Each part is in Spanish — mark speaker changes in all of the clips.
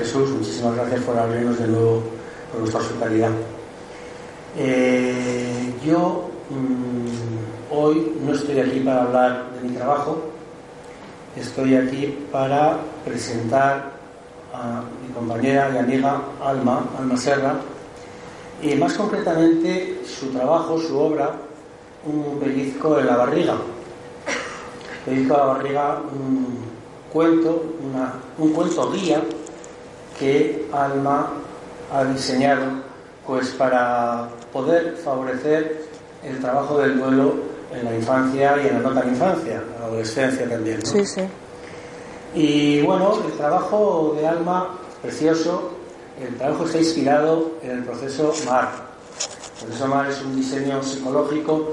Speaker 1: Jesús. Muchísimas gracias por abrirnos de nuevo por vuestra hospitalidad. Eh, yo mm, hoy no estoy aquí para hablar de mi trabajo, estoy aquí para presentar a mi compañera y amiga Alma, Alma Serra, y más concretamente su trabajo, su obra, un pellizco en la barriga. Pellizco en la barriga, un cuento, un cuento guía que Alma ha diseñado pues para poder favorecer el trabajo del duelo en la infancia y en la no tan infancia, la adolescencia también.
Speaker 2: Sí, sí.
Speaker 1: Y bueno, el trabajo de Alma, precioso, el trabajo está inspirado en el proceso MAR. El proceso MAR es un diseño psicológico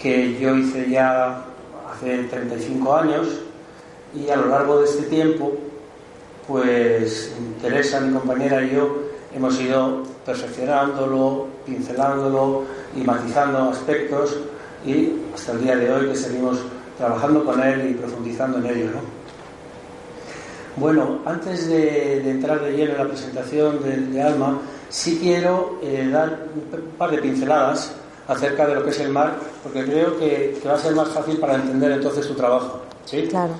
Speaker 1: que yo hice ya hace 35 años y a lo largo de este tiempo, pues Teresa, mi compañera y yo hemos ido perfeccionándolo, pincelándolo y matizando aspectos y hasta el día de hoy que seguimos trabajando con él y profundizando en ello. ¿no? Bueno, antes de, entrar de lleno en la presentación de, Alma, sí quiero eh, dar un par de pinceladas acerca de lo que es el mar, porque creo que, va a ser más fácil para entender entonces tu trabajo. ¿sí?
Speaker 2: Claro.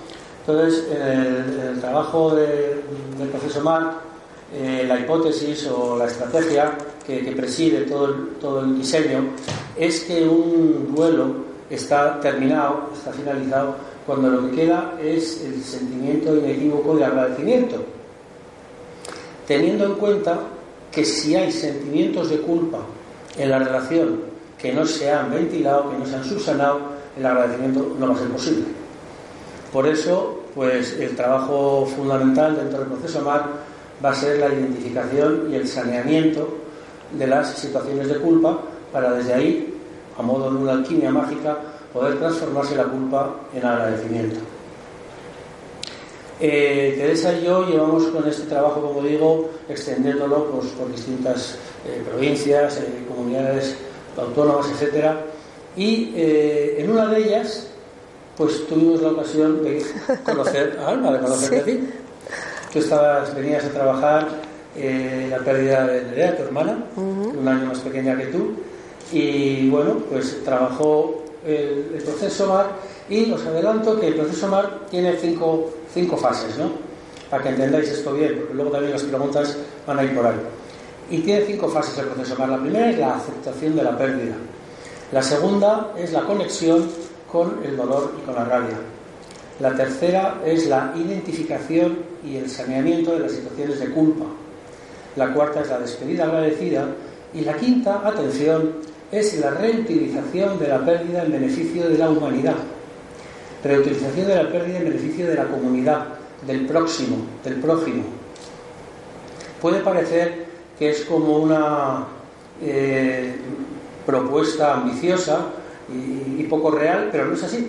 Speaker 1: Entonces, el, trabajo del proceso MAR, eh, la hipótesis o la estrategia que, preside todo todo el diseño, es que un duelo está terminado, está finalizado cuando lo que queda es el sentimiento inequívoco de agradecimiento, teniendo en cuenta que si hay sentimientos de culpa en la relación que no se han ventilado, que no se han subsanado, el agradecimiento no va a ser posible. Por eso, pues el trabajo fundamental dentro del proceso MAR va a ser la identificación y el saneamiento de las situaciones de culpa para desde ahí, a modo de una alquimia mágica, poder transformarse la culpa en agradecimiento. Eh, Teresa y yo llevamos con este trabajo, como digo, extendiéndolo pues, por distintas eh, provincias, eh, comunidades autónomas, etc. Y en una de ellas, pues tuvimos la ocasión de conocer a Alma, de conocerte a ti. Tú estabas, venías a trabajar la pérdida de Nerea, tu hermana, un año más pequeña que tú, y bueno, pues trabajó el, proceso MAR y os adelanto que el proceso MAR tiene cinco, cinco fases, ¿no? Para que entendáis esto bien, porque luego también las preguntas van a ir por ahí. Y tiene cinco fases el proceso MAR. La primera es la aceptación de la pérdida. La segunda es la conexión con el dolor y con la rabia. La tercera es la identificación y el saneamiento de las situaciones de culpa. La cuarta es la despedida agradecida. Y la quinta, atención, es la reutilización de la pérdida en beneficio de la humanidad, reutilización de la pérdida en beneficio de la comunidad, del próximo, del prójimo. Puede parecer que es como una eh, propuesta ambiciosa y, poco real, pero no es así.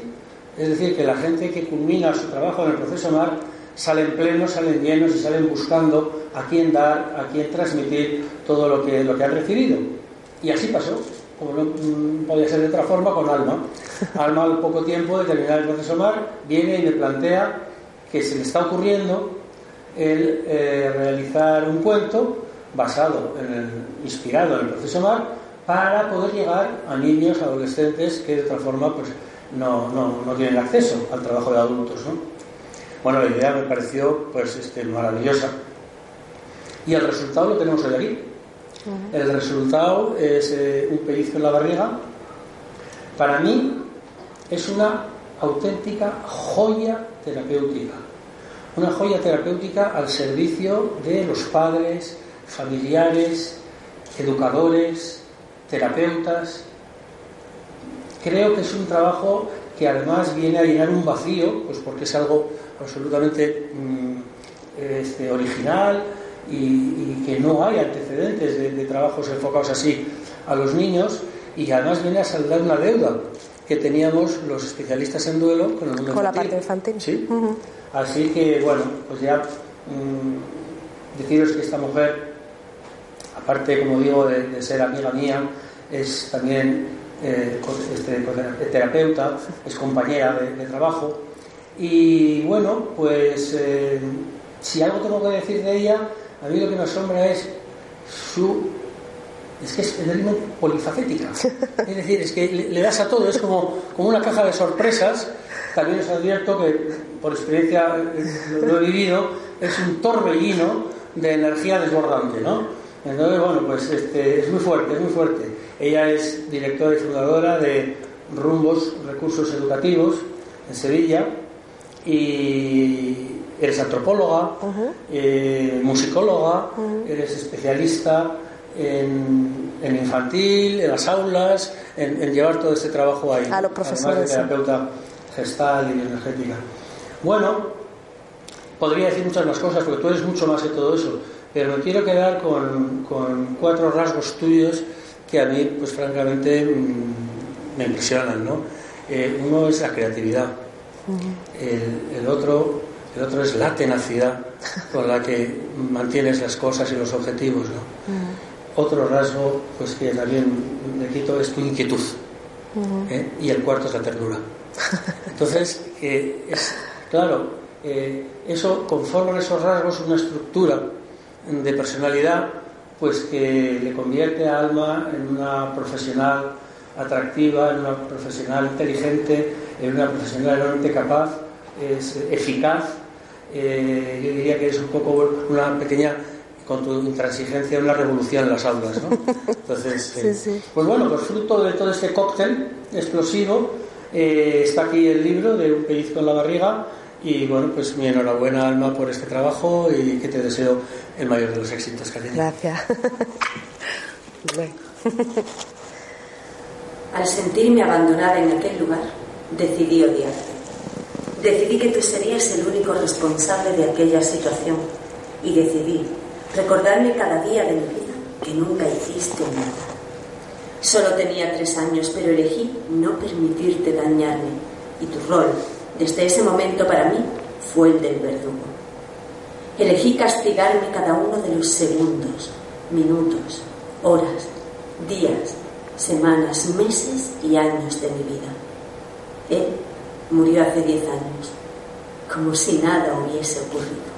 Speaker 1: Es decir, que la gente que culmina su trabajo en el proceso MAR salen plenos, salen llenos y salen buscando a quién dar, a quién transmitir todo lo que, lo que han recibido. Y así pasó como no mm, podía ser de otra forma, con Alma. Alma, al poco tiempo de terminar el proceso MAR, viene y me plantea que se le está ocurriendo el eh, realizar un cuento basado en el, inspirado en el proceso MAR para poder llegar a niños, adolescentes que de otra forma pues, no, no, no tienen acceso al trabajo de adultos. ¿no? Bueno, la idea me pareció pues, este, maravillosa. Y el resultado lo tenemos hoy aquí. El resultado es eh, un pellizco en la barriga. Para mí es una auténtica joya terapéutica. Una joya terapéutica al servicio de los padres, familiares, educadores, terapeutas. Creo que es un trabajo que además viene a llenar un vacío, pues porque es algo absolutamente mm, este, original, y, que no hay antecedentes de, trabajos enfocados así a los niños y además viene a saldar una deuda que teníamos los especialistas en duelo con el mundo
Speaker 2: con la parte infantil.
Speaker 1: Sí. Así que bueno pues ya mmm, deciros que esta mujer aparte como digo de, ser amiga mía es también eh, este, terapeuta, es compañera de, trabajo. Y bueno, pues eh, si algo tengo que decir de ella, a mí lo que me asombra es su es que es realmente polifacética. Es decir, es que le, das a todo, es como, como una caja de sorpresas. También os advierto que, por experiencia lo, he vivido, es un torbellino de energía desbordante, ¿no? Entonces, bueno, pues este, es muy fuerte, es muy fuerte. Ella es directora y fundadora de Rumbos Recursos Educativos en Sevilla y eres antropóloga, eh, musicóloga, eres especialista en, infantil, en las aulas, en, llevar todo este trabajo ahí.
Speaker 2: A los profesores.
Speaker 1: Además de terapeuta gestal y energética. Bueno, podría decir muchas más cosas, porque tú eres mucho más que todo eso, pero me quiero quedar con, con cuatro rasgos tuyos que a mí, pues francamente, mm, me impresionan. ¿no? Eh, uno es la creatividad, el, el, otro, el otro es la tenacidad con la que mantienes las cosas y los objetivos. ¿no? Otro rasgo, pues que también me quito, es tu inquietud. ¿eh? Y el cuarto es la ternura. Entonces, es, claro, eh, eso conforma esos rasgos una estructura de personalidad pues que le convierte a Alma en una profesional atractiva, en una profesional inteligente, en una profesional realmente capaz, es eficaz. Eh, yo diría que es un poco una pequeña, con tu intransigencia, una revolución en las aulas. ¿no? Entonces, eh, pues bueno, pues fruto de todo este cóctel explosivo, eh, está aquí el libro de Un pellizco en la barriga, y bueno, pues mi enhorabuena, Alma, por este trabajo y que te deseo el mayor de los éxitos, cariño.
Speaker 2: Gracias.
Speaker 3: Al sentirme abandonada en aquel lugar, decidí odiarte. Decidí que tú serías el único responsable de aquella situación y decidí recordarme cada día de mi vida que nunca hiciste nada. Solo tenía tres años, pero elegí no permitirte dañarme y tu rol desde ese momento para mí fue el del verdugo. Elegí castigarme cada uno de los segundos, minutos, horas, días, semanas, meses y años de mi vida. Él murió hace diez años, como si nada hubiese ocurrido.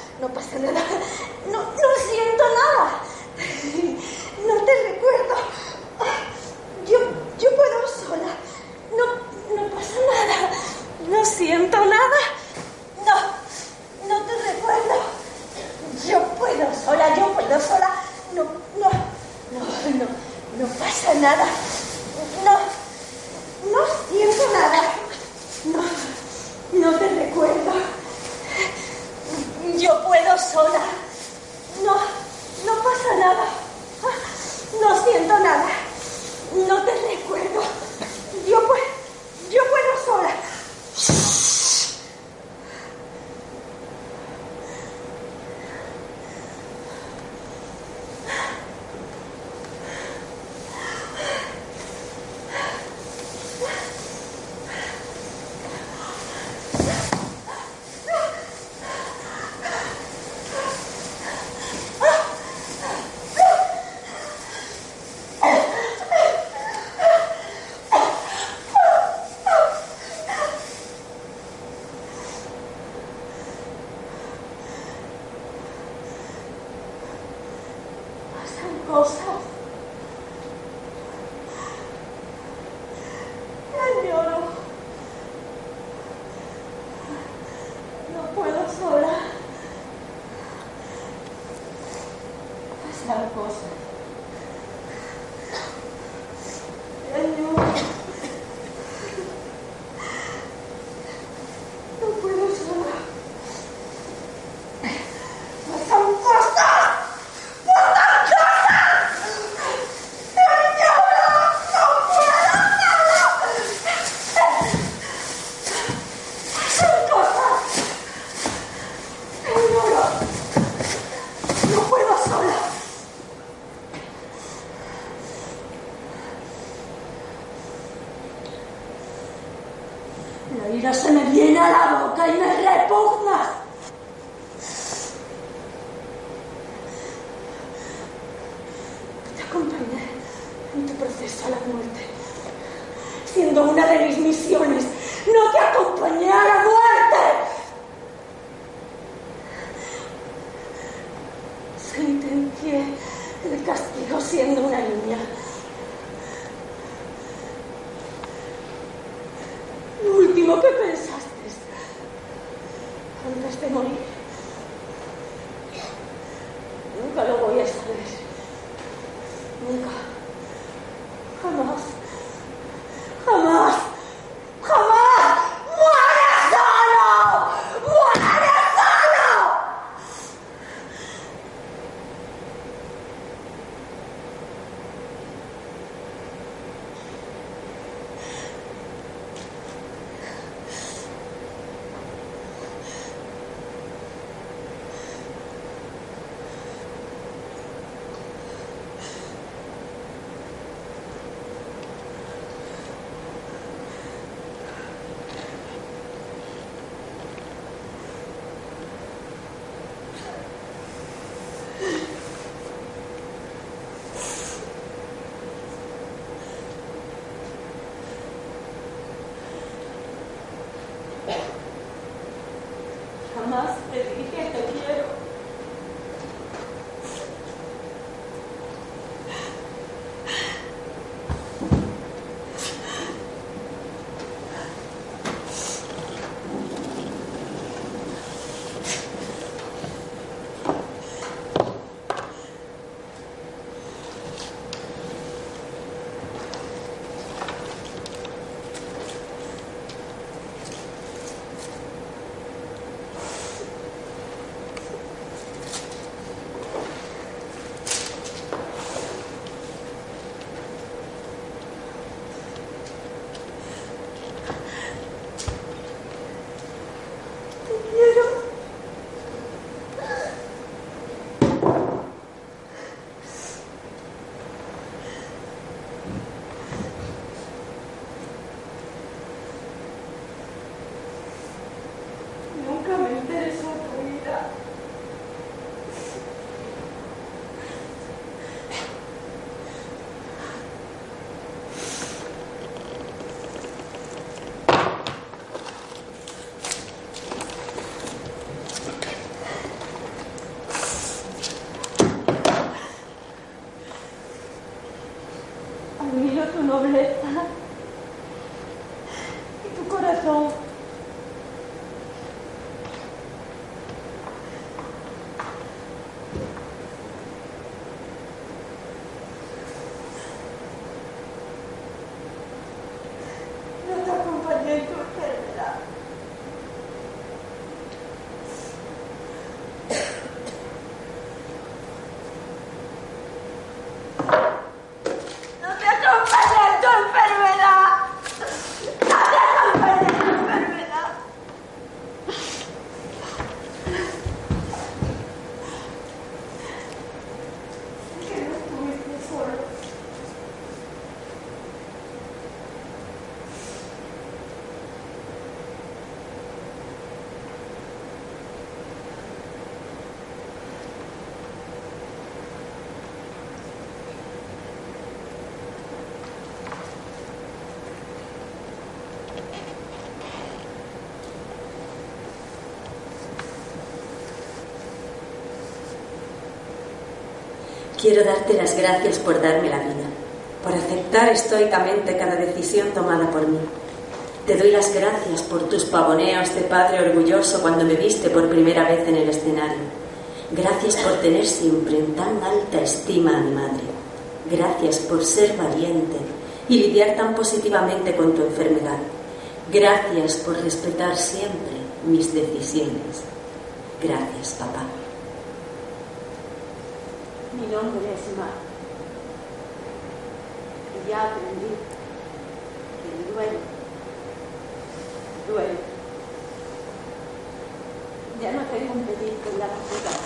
Speaker 4: no pasa nada, no, no siento nada, no
Speaker 2: te recuerdo, yo, yo puedo sola, no, no pasa nada, no siento nada, no, no te recuerdo, yo puedo sola, yo puedo sola, no, no, no, no, no pasa nada.
Speaker 3: se ela fosse Quiero darte las gracias por darme la vida, por aceptar estoicamente cada decisión tomada por mí. Te doy las gracias por tus pavoneos de padre orgulloso cuando me viste por primera vez en el escenario. Gracias por tener siempre en tan alta estima a mi madre. Gracias por ser valiente y lidiar tan positivamente con tu enfermedad. Gracias por respetar siempre mis decisiones. Gracias, papá.
Speaker 2: Mi nombre es Mar. Y ya aprendí que el duelo, duelo. Ya no tengo un pellizco en la barriga.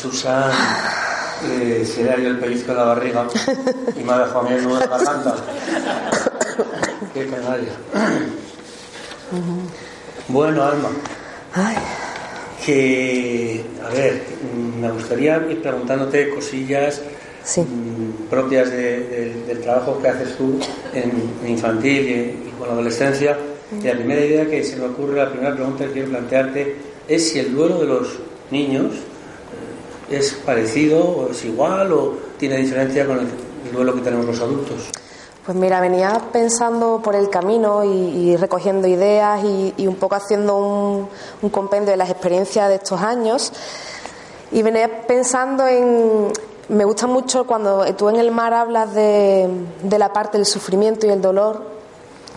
Speaker 1: Susan eh, se le ha ido el pellizco en la barriga y me ha dejado a mí en la garganta. Qué canalla. Bueno, Alma,
Speaker 4: Ay,
Speaker 1: que, a ver, mm, me gustaría ir preguntándote cosillas
Speaker 4: Sí.
Speaker 1: mm, propias de- de- del trabajo que haces tú en, infantil y, y con la adolescencia. Y la primera idea que se me ocurre, la primera pregunta que quiero plantearte es si el duelo de los niños es parecido o es igual o tiene diferencia con el, el duelo que tenemos los adultos.
Speaker 4: Pues mira, venía pensando por el camino y, recogiendo ideas y, un poco haciendo un, un compendio de las experiencias de estos años y venía pensando en... Me gusta mucho cuando tú en el mar hablas de la parte del sufrimiento y el dolor,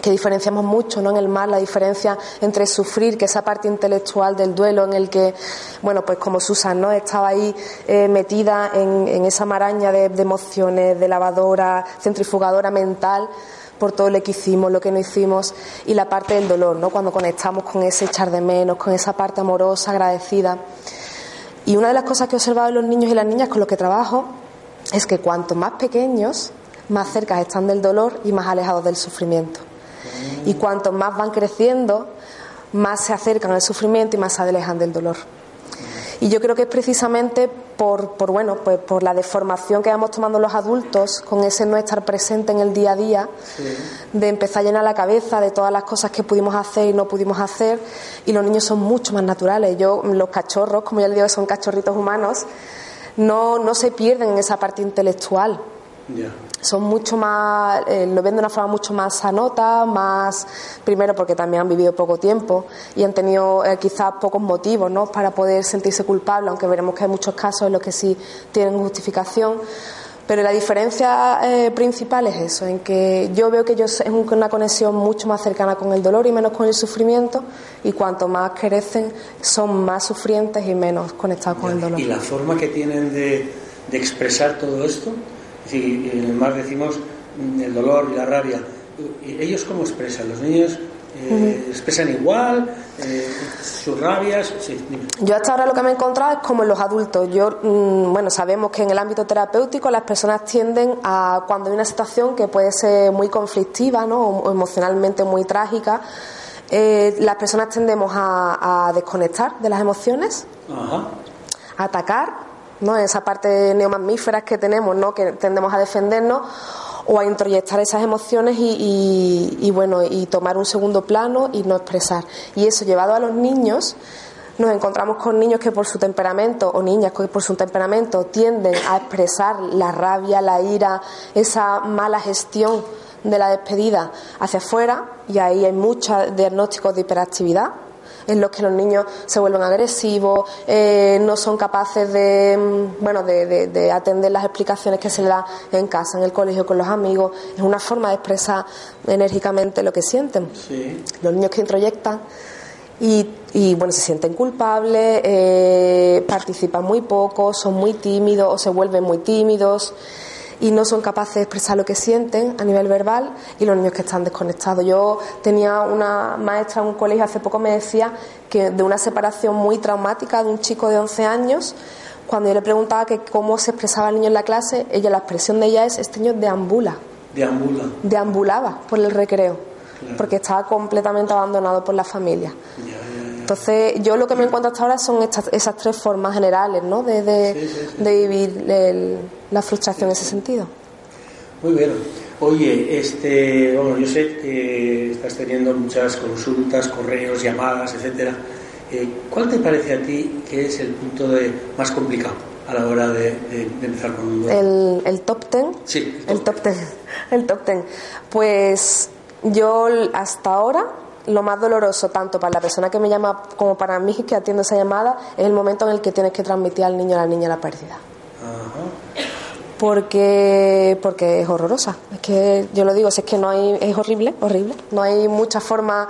Speaker 4: que diferenciamos mucho ¿no? en el mar la diferencia entre sufrir, que esa parte intelectual del duelo en el que, bueno, pues como Susan ¿no? estaba ahí eh, metida en, esa maraña de, de emociones, de lavadora, centrifugadora mental por todo lo que hicimos, lo que no hicimos, y la parte del dolor, ¿no? cuando conectamos con ese echar de menos, con esa parte amorosa, agradecida. Y una de las cosas que he observado en los niños y las niñas con los que trabajo es que cuanto más pequeños, más cerca están del dolor y más alejados del sufrimiento. Y cuanto más van creciendo, más se acercan al sufrimiento y más se alejan del dolor. Y yo creo que es precisamente por, por, bueno, pues por la deformación que vamos tomando los adultos, con ese no estar presente en el día a día, de empezar a llenar la cabeza de todas las cosas que pudimos hacer y no pudimos hacer, y los niños son mucho más naturales. Yo, los cachorros, como ya les digo, son cachorritos humanos, no, no se pierden en esa parte intelectual
Speaker 1: Ya.
Speaker 4: son mucho más, eh, lo ven de una forma mucho más sanota, más, primero porque también han vivido poco tiempo y han tenido eh, quizás pocos motivos ¿no? para poder sentirse culpables, aunque veremos que hay muchos casos en los que sí tienen justificación. Pero la diferencia eh, principal es eso, en que yo veo que ellos es un- una conexión mucho más cercana con el dolor y menos con el sufrimiento, y cuanto más crecen son más sufrientes y menos conectados con el dolor.
Speaker 1: Y la forma que tienen de, de expresar todo esto, decir, en el mar decimos mm, el dolor y la rabia. ¿Y ¿Ellos cómo expresan? ¿Los niños eh, expresan igual? Eh, ¿Sus rabias? Sí.
Speaker 4: Yo hasta ahora lo que me he encontrado es como en los adultos. Yo, mm, bueno, sabemos que en el ámbito terapéutico las personas tienden a, cuando hay una situación que puede ser muy conflictiva, ¿no? O, o emocionalmente muy trágica, eh, las personas tendemos a, a desconectar de las emociones,
Speaker 1: Ajá.
Speaker 4: a atacar, ¿no? Esa parte neomamíferas que tenemos, ¿no? Que tendemos a defendernos o a introyectar esas emociones y, y- y, bueno y tomar un segundo plano y no expresar y eso llevado a los niños nos encontramos con niños que por su temperamento o niñas que por su temperamento tienden a expresar la rabia, la ira, esa mala gestión de la despedida hacia afuera y ahí hay muchos diagnósticos de hiperactividad en los que los niños se vuelven agresivos, eh, no son capaces de, mm, bueno, de, de- de atender las explicaciones que se les da en casa, en el colegio, con los amigos. Es una forma de expresar enérgicamente lo que sienten.
Speaker 1: Sí.
Speaker 4: Los niños que introyectan y, y, bueno, se sienten culpables, eh, participan muy poco, son muy tímidos o se vuelven muy tímidos y no son capaces de expresar lo que sienten a nivel verbal y los niños que están desconectados. Yo tenía una maestra en un colegio hace poco me decía que de una separación muy traumática de un chico de 11 años, cuando yo le preguntaba que cómo se expresaba el niño en la clase, ella la expresión de ella es este niño deambula.
Speaker 1: Deambula.
Speaker 4: deambulaba por el recreo, porque estaba completamente abandonado por la familia. Entonces, yo lo que me encuentro hasta ahora son estas, esas tres formas generales, ¿no? De, de-
Speaker 1: Sí, sí, sí.
Speaker 4: de vivir el- la frustración en ese sentido.
Speaker 1: Muy bien. Oye, este, bueno, yo sé que estás teniendo muchas consultas, correos, llamadas, etcétera. Eh, ¿Cuál te parece a ti que es el punto de, más complicado a la hora de, de- de empezar con un?
Speaker 4: El, el top ten.
Speaker 1: Sí,
Speaker 4: El top ten. El top ten. Pues yo hasta ahora lo más doloroso tanto para la persona que me llama como para mí que atiendo esa llamada es el momento en el que tienes que transmitir al niño o a la niña la pérdida.
Speaker 1: Ajá.
Speaker 4: porque porque es horrorosa es que yo lo digo es que no hay es horrible horrible no hay mucha forma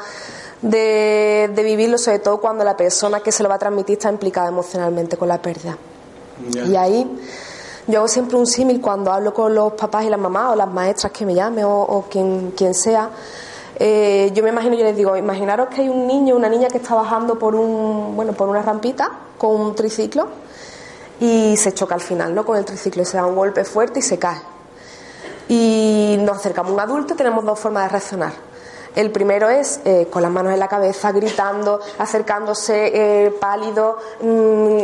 Speaker 4: de, de vivirlo sobre todo cuando la persona que se lo va a transmitir está implicada emocionalmente con la pérdida y ahí yo hago siempre un símil cuando hablo con los papás y las mamás o las maestras que me llamen o, o quien, quien sea. Eh, yo me imagino, yo les digo, imaginaros que hay un niño, una niña que está bajando por un, bueno, por una rampita con un triciclo y se choca al final, ¿no? Con el triciclo se da un golpe fuerte y se cae. Y nos acercamos a un adulto y tenemos dos formas de reaccionar. El primero es eh, con las manos en la cabeza, gritando, acercándose eh, pálido, mm,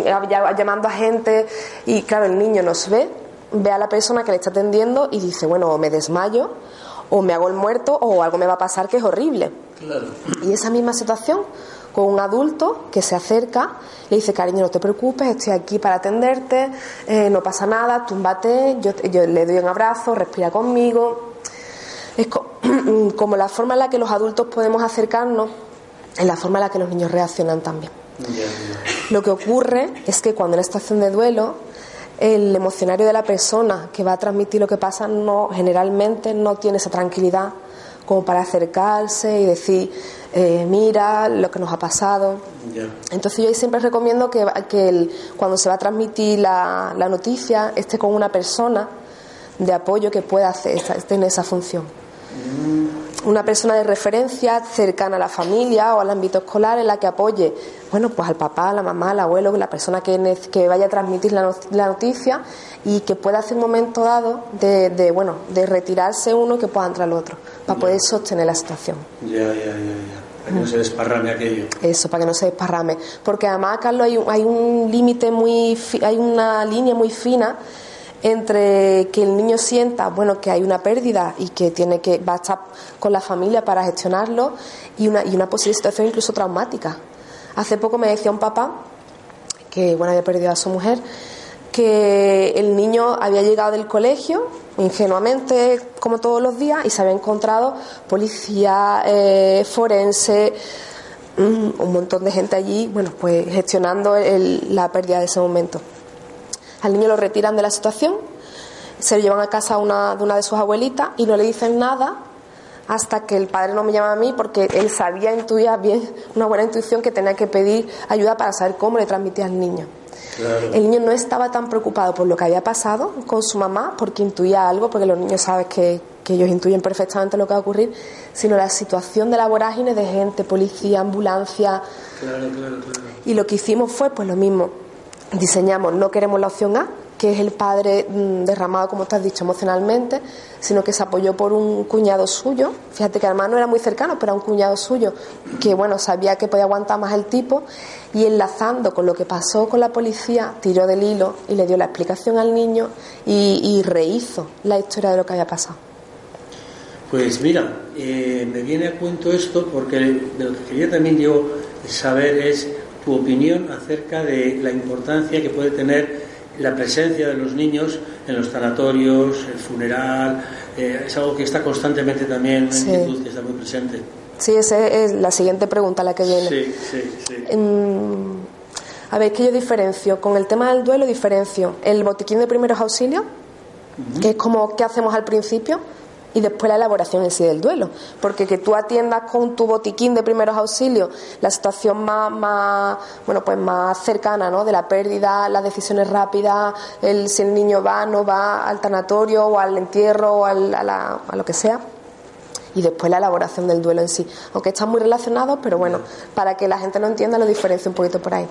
Speaker 4: ll- llamando a gente. Y claro, el niño nos ve, ve a la persona que le está atendiendo y dice, bueno, me desmayo, o me hago el muerto, o algo me va a pasar que es horrible.
Speaker 1: Claro.
Speaker 4: Y esa misma situación con un adulto que se acerca, le dice, cariño, no te preocupes, estoy aquí para atenderte, eh, no pasa nada, túmbate, yo, yo le doy un abrazo, respira conmigo. Es co- como la forma en la que los adultos podemos acercarnos, es la forma en la que los niños reaccionan también. Lo que ocurre es que cuando en la situación de duelo, el emocionario de la persona que va a transmitir lo que pasa no, generalmente no tiene esa tranquilidad como para acercarse y decir, eh, mira lo que nos ha pasado. Entonces yo siempre recomiendo que, que el- cuando se va a transmitir la, la noticia esté con una persona de apoyo que pueda hacer esa, tener esa función. Una persona de referencia cercana a la familia o al ámbito escolar en la que apoye, bueno, pues al papá, a la mamá, al abuelo, la persona que, que vaya a transmitir la, no- la noticia y que pueda hacer un momento dado de, de, bueno, de retirarse uno y que pueda entrar el otro, para poder sostener la situación.
Speaker 1: Ya, ya, ya, ya. Para que no se desparrame aquello.
Speaker 4: Eso, para que no se desparrame. Porque además, Carlos, hay un, hay un límite muy, fi- hay una línea muy fina entre que el niño sienta, bueno, que hay una pérdida y que tiene que va a estar con la familia para gestionarlo y una, y una posible situación incluso traumática. Hace poco me decía un papá que, bueno, había perdido a su mujer, que el niño había llegado del colegio ingenuamente como todos los días y se había encontrado policía, eh, forense, mm, un montón de gente allí, bueno, pues gestionando el- la pérdida de ese momento. Al niño lo retiran de la situación, se lo llevan a casa una, de una de sus abuelitas y no le dicen nada hasta que el padre no me llama a mí porque él sabía, intuía bien, una buena intuición que tenía que pedir ayuda para saber cómo le transmitía al niño.
Speaker 1: Claro.
Speaker 4: El niño no estaba tan preocupado por lo que había pasado con su mamá, porque intuía algo, porque los niños saben que, que ellos intuyen perfectamente lo que va a ocurrir, sino la situación de la vorágine de gente, policía, ambulancia.
Speaker 1: Claro, claro, claro.
Speaker 4: Y lo que hicimos fue, pues lo mismo, diseñamos, no queremos la opción A, que es el padre mm, derramado, como te has dicho, emocionalmente, sino que se apoyó por un cuñado suyo, fíjate que además no era muy cercano, pero era un cuñado suyo, que bueno, sabía que podía aguantar más el tipo, y enlazando con lo que pasó con la policía, tiró del hilo y le dio la explicación al niño y, rehizo la historia de lo que había pasado.
Speaker 1: Pues mira, eh, me viene a cuento esto porque de lo que quería también yo saber es tu opinión acerca de la importancia que puede tener la presencia de los niños en los tanatorios, el funeral, eh, es algo que está constantemente también, una
Speaker 4: Sí.
Speaker 1: inquietud que está muy presente.
Speaker 4: Sí, esa es la siguiente pregunta la que viene.
Speaker 1: Sí, sí, sí.
Speaker 4: Mm, a ver, que yo diferencio. Con el tema del duelo diferencio el botiquín de primeros auxilios, que es como qué hacemos al principio, y después la elaboración en sí del duelo. Porque que tú atiendas con tu botiquín de primeros auxilios la situación más, más bueno, pues más cercana, ¿no? De la pérdida, las decisiones rápidas, el, si el niño va, no va al tanatorio o al entierro o al- a, la- a lo que sea y después la elaboración del duelo en sí. Aunque están muy relacionados, pero bueno, para que la gente lo entienda, lo diferencio un poquito por ahí.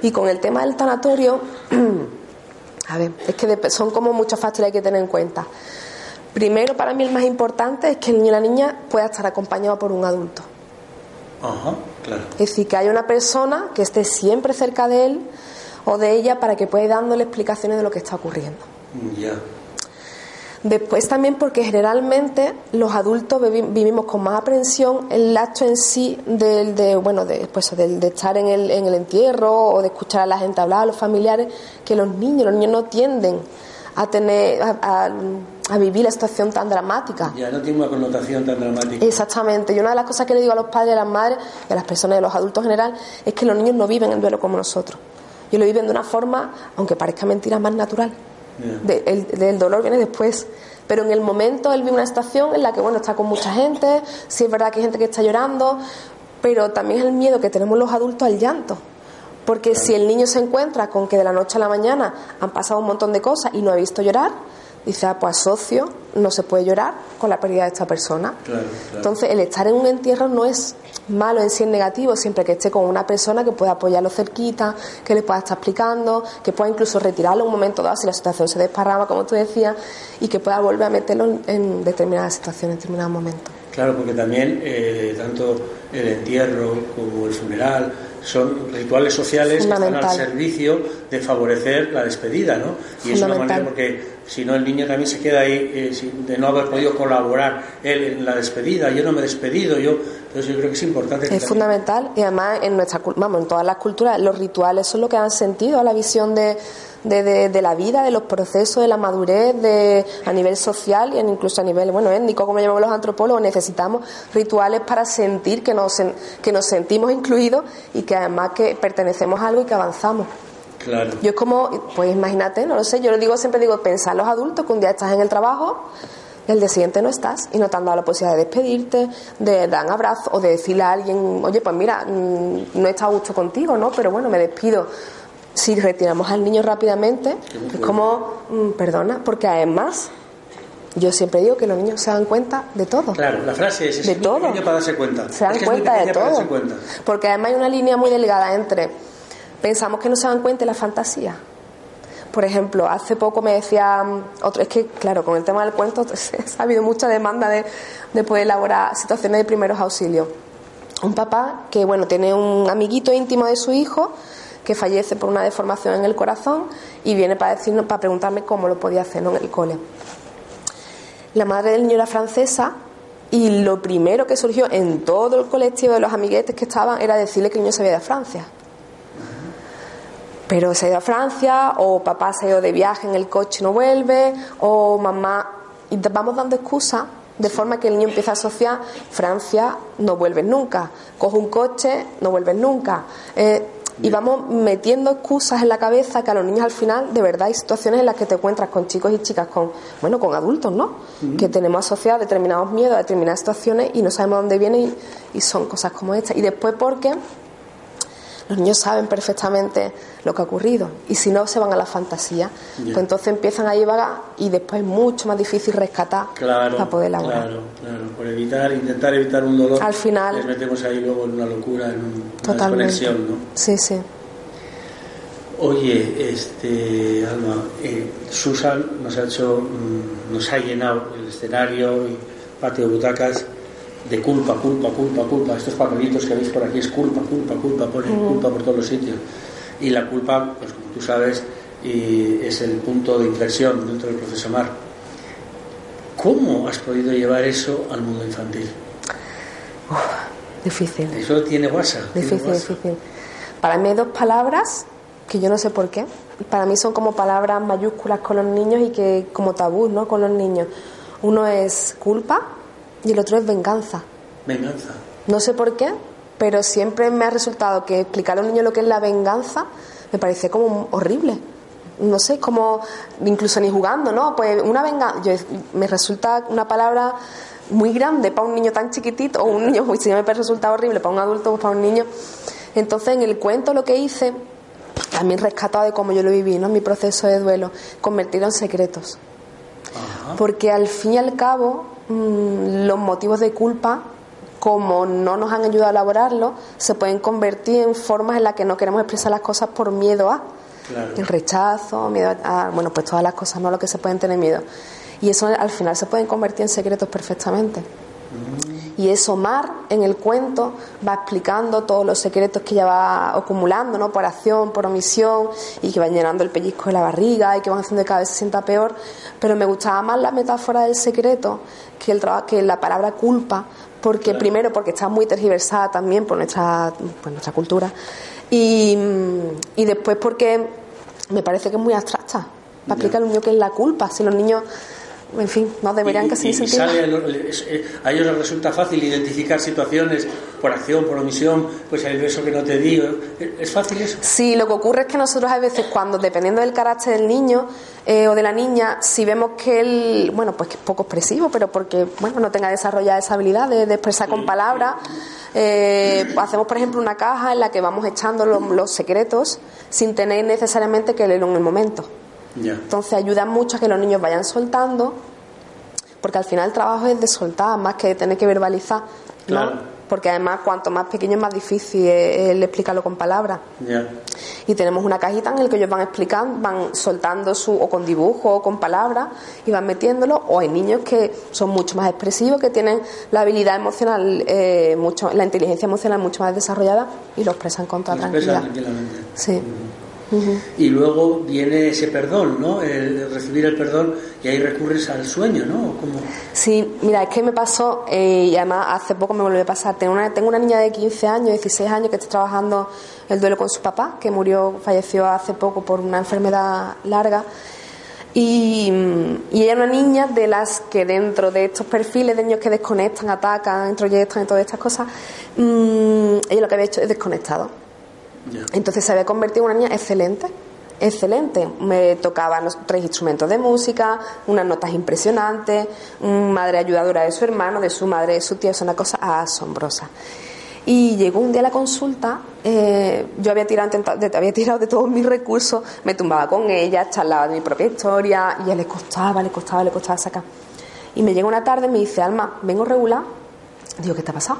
Speaker 4: Y con el tema del tanatorio, a ver, es que son como muchos factores que hay que tener en cuenta. Primero, para mí el más importante es que el niño y la niña pueda estar acompañado por un adulto.
Speaker 1: Ajá, claro.
Speaker 4: Es decir, que haya una persona que esté siempre cerca de él o de ella para que pueda ir dándole explicaciones de lo que está ocurriendo.
Speaker 1: Ya.
Speaker 4: Después también porque generalmente los adultos vivi- vivimos con más aprensión el acto en sí del, de, bueno, de, pues, del- de estar en el, en el entierro o de escuchar a la gente hablar, a los familiares, que los niños. Los niños no tienden a tener a, a- a vivir la situación tan dramática.
Speaker 1: Ya no tiene una connotación tan dramática.
Speaker 4: Exactamente. Y una de las cosas que le digo a los padres, a las madres y a las personas, a los adultos en general, es que los niños no viven el duelo como nosotros. Ellos lo viven de una forma, aunque parezca mentira, más natural. De- el, del dolor viene después. Pero en el momento él vive una situación en la que, bueno, está con mucha gente, sí es verdad que hay gente que está llorando, pero también es el miedo que tenemos los adultos al llanto. Porque si el niño se encuentra con que de la noche a la mañana han pasado un montón de cosas y no ha visto llorar, dice, ah, pues asocio, no se puede llorar con la pérdida de esta persona.
Speaker 1: Claro, claro.
Speaker 4: Entonces, el estar en un entierro no es malo en sí, es negativo, siempre que esté con una persona que pueda apoyarlo cerquita, que le pueda estar explicando, que pueda incluso retirarlo un momento dado si la situación se desparrama, como tú decías, y que pueda volver a meterlo en, determinadas situaciones, en determinados momentos.
Speaker 1: Claro, porque también eh, tanto el entierro como el funeral son rituales sociales que están al servicio de favorecer la despedida, ¿no? Y es una manera porque si no el niño también se queda ahí eh, sin- de no haber podido colaborar él en la despedida, yo no me he despedido, yo entonces yo creo que es importante que
Speaker 4: Es
Speaker 1: también-
Speaker 4: fundamental y además en nuestra vamos en todas las culturas los rituales son lo que dan sentido a la visión de, de, de- de la vida, de los procesos, de la madurez, de a nivel social y incluso a nivel bueno étnico como llamamos los antropólogos necesitamos rituales para sentir que nos que nos sentimos incluidos y que además que pertenecemos a algo y que avanzamos.
Speaker 1: Claro.
Speaker 4: Yo es como, pues imagínate, no lo sé, yo lo digo siempre, digo, pensar los adultos que un día estás en el trabajo el día siguiente no estás y no te han dado la posibilidad de despedirte, de dar un abrazo o de decirle a alguien, oye, pues mira, mm, no he estado a gusto contigo, ¿no? Pero bueno, me despido. Si retiramos al niño rápidamente, es como, mm, perdona, porque además, yo siempre digo que los niños se dan cuenta de todo.
Speaker 1: Claro, la frase es, es
Speaker 4: De todo.
Speaker 1: pequeño para darse cuenta.
Speaker 4: Se dan
Speaker 1: Es que
Speaker 4: cuenta de todo. Porque además hay una línea muy delgada entre pensamos que no se dan cuenta de la fantasía. Por ejemplo, hace poco me decía mm, otro, es que claro, con el tema del cuento ha habido mucha demanda de, de poder elaborar situaciones de primeros auxilios. Un papá que bueno tiene un amiguito íntimo de su hijo que fallece por una deformación en el corazón y viene para decirnos, para preguntarme cómo lo podía hacer en el cole. La madre del niño era francesa y lo primero que surgió en todo el colectivo de los amiguetes que estaban era decirle que el niño se había a Francia. Pero se ha ido a Francia, o papá se ha ido de viaje en el coche y no vuelve, o mamá. Y vamos dando excusas de forma que el niño empieza a asociar Francia, no vuelves nunca. Coge un coche, no vuelves nunca. Eh, y vamos metiendo excusas en la cabeza que a los niños al final, de verdad, hay situaciones en las que te encuentras con chicos y chicas, con, bueno, con adultos, ¿no? Que tenemos asociados determinados miedos a determinadas situaciones y no sabemos dónde vienen y, y son cosas como estas. Y después porque los niños saben perfectamente lo que ha ocurrido y si no se van a la fantasía, pues entonces empiezan a llevar y después es mucho más difícil rescatar
Speaker 1: Claro,
Speaker 4: para poder elaborar.
Speaker 1: claro, claro, por evitar, intentar evitar un dolor.
Speaker 4: Al final-
Speaker 1: les metemos ahí luego en una locura, en un- una
Speaker 4: Totalmente.
Speaker 1: desconexión, ¿no?
Speaker 4: Sí, sí.
Speaker 1: Oye, este Alma, eh, Susan nos ha hecho, mm, nos ha llenado el escenario y patio de butacas de culpa, culpa, culpa, culpa. Estos papelitos que veis por aquí es culpa, culpa, culpa, ponen culpa por todos los sitios. Y la culpa, pues como tú sabes, y es el punto de inflexión dentro del proceso MAR. ¿Cómo has podido llevar eso al mundo infantil?
Speaker 4: Difícil.
Speaker 1: Eso tiene WhatsApp. tiene
Speaker 4: Difícil,
Speaker 1: WhatsApp.
Speaker 4: difícil. Para mí hay dos palabras que yo no sé por qué. Para mí son como palabras mayúsculas con los niños y que como tabú, ¿no? Con los niños. Uno es culpa y el otro es venganza.
Speaker 1: Venganza.
Speaker 4: No sé por qué, pero siempre me ha resultado que explicar a los niños lo que es la venganza me parece como horrible. No sé, como incluso ni jugando, ¿no? Pues una venganza, yo- me resulta una palabra muy grande para un niño tan chiquitito, o un niño, si me resulta horrible para un adulto, pues para un niño. Entonces, en el cuento lo que hice, también rescatado de cómo yo lo viví, ¿no? Mi proceso de duelo, convertirlo en secretos.
Speaker 1: Ajá.
Speaker 4: Porque al fin y al cabo, los motivos de culpa, como no nos han ayudado a elaborarlo, se pueden convertir en formas en las que no queremos expresar las cosas por miedo a.
Speaker 1: Claro.
Speaker 4: El rechazo, miedo a, a- bueno, pues todas las cosas, no lo que se pueden tener miedo. Y eso al final se pueden convertir en secretos perfectamente. Y eso Mar en el cuento va explicando todos los secretos que ella va acumulando, ¿no? Por acción, por omisión, y que van llenando el pellizco de la barriga y que van haciendo que cada vez se sienta peor. Pero me gustaba más la metáfora del secreto que, el, que la palabra culpa, porque primero porque está muy tergiversada también por nuestra, por nuestra cultura, y, y después porque me parece que es muy abstracta. Para explicar al niño que es la culpa. Si los niños en fin, no deberían casi
Speaker 1: y, y eh, a ellos les resulta fácil identificar situaciones por acción, por omisión, pues el beso que no te digo. ¿Es fácil eso?
Speaker 4: Sí, lo que ocurre es que nosotros a veces cuando, dependiendo del carácter del niño eh, o de la niña, si vemos que él, bueno, pues que es poco expresivo, pero porque, bueno, no tenga desarrollada esa habilidad de, expresar con palabras, eh, hacemos, por ejemplo, una caja en la que vamos echando los, secretos sin tener necesariamente que leerlo en el momento. Entonces ayuda mucho a que los niños vayan soltando, porque al final el trabajo es de soltar más que de tener que verbalizar, Porque además cuanto más pequeño es más difícil el explicarlo con palabras. Y tenemos una cajita en la que ellos van explicando, van soltando su o con dibujo o con palabras y van metiéndolo. O hay niños que son mucho más expresivos, que tienen la habilidad emocional, eh, mucho, la inteligencia emocional mucho más desarrollada y lo expresan con toda tranquilidad. Sí.
Speaker 1: Y luego viene ese perdón, ¿no? El recibir el perdón y ahí recurres al sueño, ¿no?
Speaker 4: Sí, mira, es que me pasó, eh, y además hace poco me volvió a pasar. Tengo una, tengo una niña de 15 años, 16 años que está trabajando el duelo con su papá, que murió, falleció hace poco por una enfermedad larga. Y, y, ella es una niña de las que dentro de estos perfiles de niños que desconectan, atacan, introyectan y todas estas cosas, mmm, ella lo que había hecho es desconectado entonces se había convertido en una niña excelente, excelente. Me tocaba tres instrumentos de música, unas notas impresionantes, madre ayudadora de su hermano, de su madre, de su tía, es una cosa asombrosa. Y llegó un día a la consulta, eh, yo había tirado, de, todos mis recursos, me tumbaba con ella, charlaba de mi propia historia, y a le costaba, le costaba, le costaba sacar. Y me llega una tarde y me dice, Alma, vengo regular. Digo, ¿qué te ha pasado?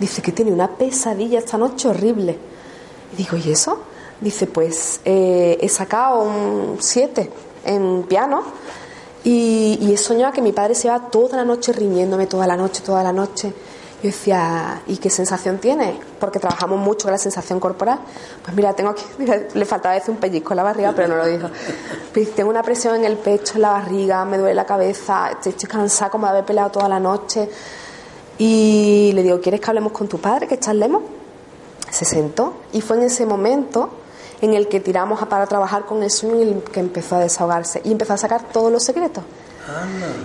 Speaker 4: Dice que tiene una pesadilla esta noche horrible digo, ¿y eso? Dice, pues eh, he sacado un 7 en piano y, he soñado que mi padre se va toda la noche riñéndome, toda la noche, toda la noche. Yo decía, ¿y qué sensación tiene? Porque trabajamos mucho con la sensación corporal. Pues mira, tengo aquí, le faltaba decir un pellizco en la barriga, pero no lo dijo. Pues tengo una presión en el pecho, en la barriga, me duele la cabeza, estoy, estoy cansada como de haber peleado toda la noche. Y le digo, ¿quieres que hablemos con tu padre, que charlemos? Se sentó y fue en ese momento en el que tiramos para trabajar con el sueño y que empezó a desahogarse y empezó a sacar todos los secretos.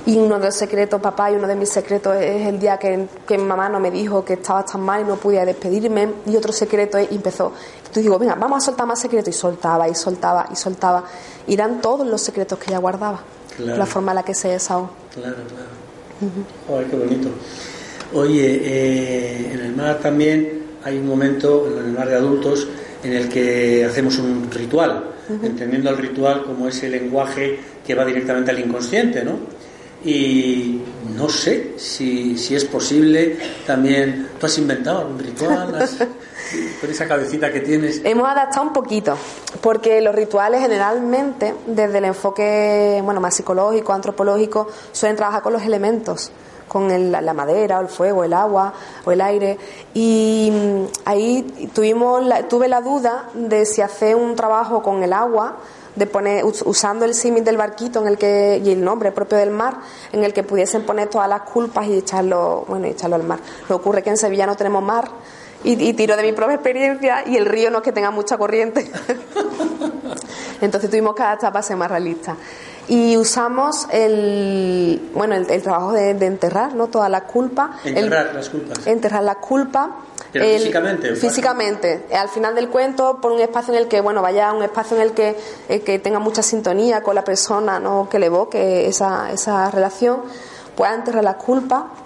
Speaker 4: Y uno de los secretos, papá, y uno de mis secretos es el día que, que, mi mamá no me dijo que estaba tan mal y no podía despedirme. Y otro secreto es, y empezó. Tú digo, venga, vamos a soltar más secretos. Y soltaba, y soltaba, y soltaba. Y eran todos los secretos que ella guardaba. La forma en la que se desahogó.
Speaker 1: Claro, claro. Ay, qué bonito. Oye, eh, en el mar también hay un momento en el mar de adultos en el que hacemos un ritual, entendiendo el ritual como ese lenguaje que va directamente al inconsciente, ¿no? Y no sé si, si es posible también. ¿Tú has inventado algún ritual? con esa cabecita que tienes.
Speaker 4: Hemos adaptado un poquito, porque los rituales generalmente, desde el enfoque bueno, más psicológico, antropológico, suelen trabajar con los elementos con la madera, o el fuego, el agua o el aire. Y mm, ahí tuvimos tuve la duda de si hacer un trabajo con el agua, de poner, usando el símil del barquito en el que, y el nombre propio del mar, en el que pudiesen poner todas las culpas y echarlo, bueno, echarlo al mar. Lo ocurre que en Sevilla no tenemos mar y, tiro de mi propia experiencia y el río no es que tenga mucha corriente. Entonces tuvimos que adaptar para ser más realistas y usamos el bueno el, trabajo de, enterrar no toda la culpa.
Speaker 1: Enterrar las culpas.
Speaker 4: Enterrar la culpa.
Speaker 1: Físicamente
Speaker 4: físicamente. Al final del cuento por un espacio en el que bueno vaya un espacio en el que, eh, que tenga mucha sintonía con la persona no que le evoque esa, esa relación pueda enterrar la culpa.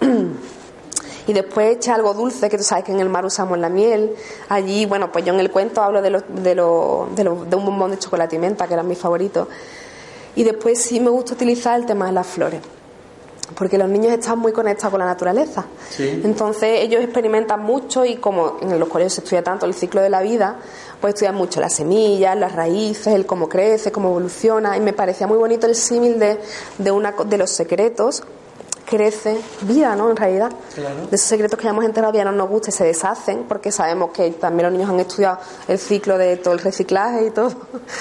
Speaker 4: Y después echa algo dulce, que tú sabes que en el mar usamos la miel. Allí, bueno, pues yo en el cuento hablo de, lo, de, lo, de, de un bombón de chocolate y menta, que era mi favorito. Y después sí me gusta utilizar el tema de las flores. porque los niños están muy conectados con la naturaleza.
Speaker 1: Sí.
Speaker 4: Entonces ellos experimentan mucho y como en los colegios se estudia tanto el ciclo de la vida, pues estudian mucho las semillas, las raíces, el cómo crece, cómo evoluciona y me parecía muy bonito el símil de, de, una, de los secretos crece vida, ¿no? En realidad.
Speaker 1: Claro.
Speaker 4: De esos secretos que ya hemos enterado ya no nos gusta y se deshacen, porque sabemos que también los niños han estudiado el ciclo de todo el reciclaje y todo.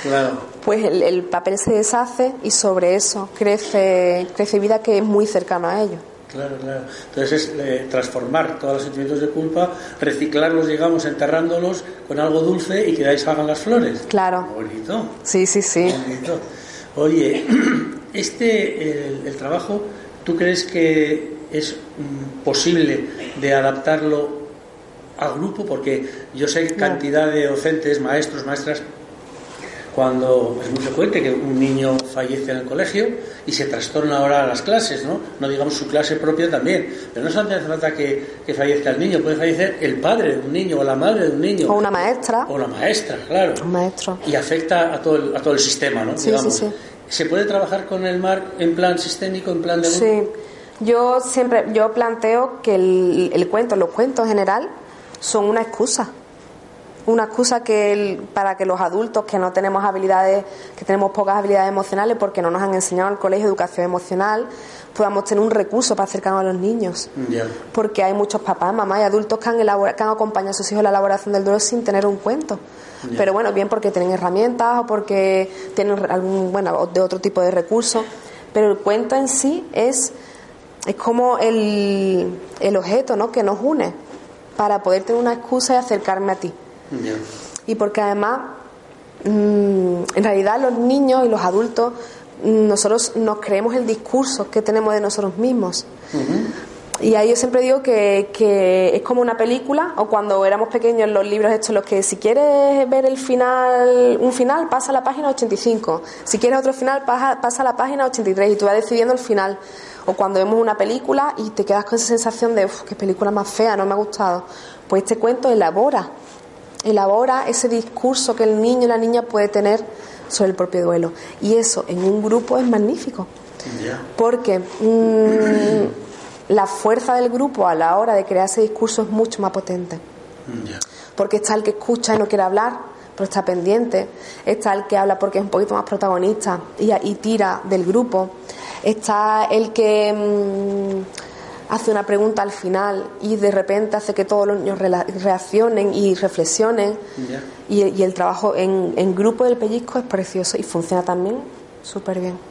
Speaker 1: Claro.
Speaker 4: Pues el, el papel se deshace y sobre eso crece, crece vida que es muy cercana a ellos.
Speaker 1: Claro, claro. Entonces es eh, transformar todos los sentimientos de culpa, reciclarlos, digamos, enterrándolos con algo dulce y que de ahí salgan las flores.
Speaker 4: Claro.
Speaker 1: Bonito.
Speaker 4: Sí, sí, sí.
Speaker 1: bonito. Oye, este, el, el trabajo, ¿tú crees que es mm, posible de adaptarlo al grupo? Porque yo sé cantidad de docentes, maestros, maestras, cuando es muy frecuente que un niño fallece en el colegio y se trastorna ahora a las clases, ¿no? No digamos su clase propia también. Pero no solamente hace falta que, que fallezca el niño, puede fallecer el padre de un niño o la madre de un niño.
Speaker 4: O una maestra.
Speaker 1: O la maestra, claro.
Speaker 4: Un maestro.
Speaker 1: Y afecta a todo el, a todo el sistema, ¿no?
Speaker 4: Sí,
Speaker 1: digamos.
Speaker 4: sí, sí.
Speaker 1: ¿Se puede trabajar con el mar en plan sistémico, en plan de...
Speaker 4: Sí. Yo siempre, yo planteo que el, el cuento, los cuentos en general, son una excusa. Una excusa que el- para que los adultos que no tenemos habilidades, que tenemos pocas habilidades emocionales porque no nos han enseñado en el colegio educación emocional, podamos tener un recurso para acercarnos a los niños. Porque hay muchos papás, mamás y adultos que han, elabora- que han acompañado a sus hijos en la elaboración del duelo sin tener un cuento. Pero bueno, bien porque tienen herramientas o porque tienen algún, bueno, de otro tipo de recursos. Pero el cuento en sí es, es como el, el objeto ¿no? que nos une para poder tener una excusa y acercarme a ti. Y porque además, mm, en realidad los niños y los adultos, mm, nosotros nos creemos el discurso que tenemos de nosotros mismos. Y ahí yo siempre digo que, que es como una película, o cuando éramos pequeños en los libros estos, los que si quieres ver el final, un final, pasa a la página 85. Si quieres otro final, pasa, pasa a la página 83 y tú vas decidiendo el final. O cuando vemos una película y te quedas con esa sensación de, uff, qué película más fea, no me ha gustado. Pues este cuento elabora, elabora ese discurso que el niño y la niña puede tener sobre el propio duelo. Y eso en un grupo es magnífico. Porque mm, la fuerza del grupo a la hora de crear ese discurso es mucho más potente. Porque está el que escucha y no quiere hablar, pero está pendiente. Está el que habla porque es un poquito más protagonista y, y tira del grupo. Está el que mm, hace una pregunta al final y de repente hace que todos los niños reaccionen y reflexionen. Y el trabajo en, en grupo del pellizco es precioso y funciona también súper bien.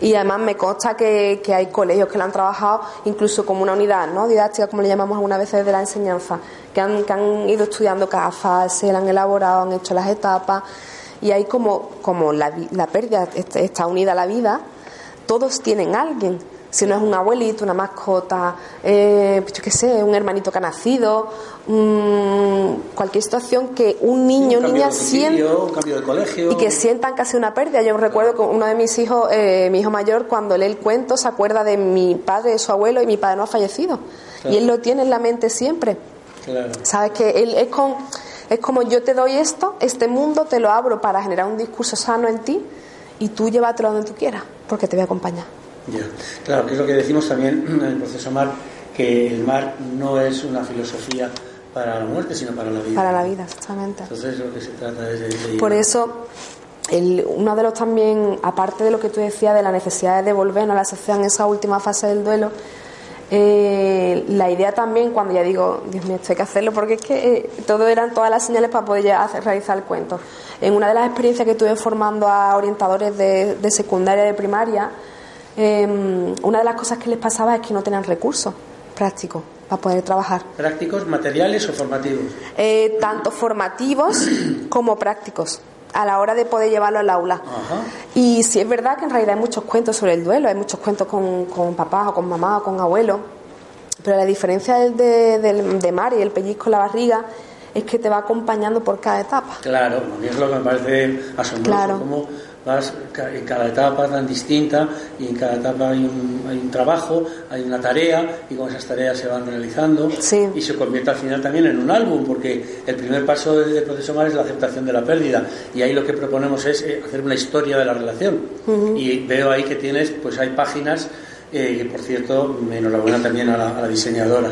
Speaker 4: Y además me consta que, que hay colegios que lo han trabajado incluso como una unidad ¿no? didáctica, como le llamamos algunas veces de la enseñanza, que han, que han ido estudiando cada fase, la han elaborado, han hecho las etapas, y hay como, como la, la pérdida est- está unida a la vida, todos tienen alguien. Si no es un abuelito, una mascota, eh, yo qué sé, un hermanito que ha nacido, mm, cualquier situación que un niño o
Speaker 1: cambio
Speaker 4: niña sienta y que sientan casi una pérdida. Yo recuerdo que uno de mis hijos, eh, mi hijo mayor, cuando lee el cuento, se acuerda de mi padre, de su abuelo, y mi padre no ha fallecido.
Speaker 1: Claro.
Speaker 4: Y él lo tiene en la mente siempre.
Speaker 1: Claro.
Speaker 4: Sabes que él es, con, es como yo te doy esto, este mundo te lo abro para generar un discurso sano en ti, y tú llévatelo donde tú quieras, porque te voy a acompañar.
Speaker 1: Ya. Claro, que es lo que decimos también en el proceso mar, que el mar no es una filosofía para la muerte, sino para la vida.
Speaker 4: Para la vida, exactamente.
Speaker 1: Entonces lo que se trata es de... de-
Speaker 4: Por eso, el- uno de los también, aparte de lo que tú decías de la necesidad de devolvernos a la sociedad en esa última fase del duelo, eh, la idea también, cuando ya digo, Dios mío, esto hay que hacerlo, porque es que eh, todo eran todas las señales para poder ya hacer- realizar el cuento. En una de las experiencias que tuve formando a orientadores de, de secundaria y de primaria, eh, una de las cosas que les pasaba es que no tenían recursos prácticos para poder trabajar
Speaker 1: ¿Prácticos, materiales o formativos?
Speaker 4: eh, tanto formativos como prácticos a la hora de poder llevarlo al aula.
Speaker 1: Ajá.
Speaker 4: Y sí es verdad que en realidad hay muchos cuentos sobre el duelo, hay muchos cuentos con, con papás o con mamá o con abuelos, pero la diferencia del de, del de Mari, el pellizco en la barriga, es que te va acompañando por cada etapa.
Speaker 1: Claro, es lo que me parece asombroso,
Speaker 4: Claro.
Speaker 1: cómo vas en cada etapa tan distinta y en cada etapa hay un, hay un trabajo, hay una tarea y con esas tareas se van realizando
Speaker 4: Sí.
Speaker 1: y se convierte al final también en un álbum porque el primer paso del proceso MAR es la aceptación de la pérdida y ahí lo que proponemos es eh, hacer una historia de la relación y veo ahí que tienes, pues hay páginas eh, que por cierto, enhorabuena también a la, diseñadora,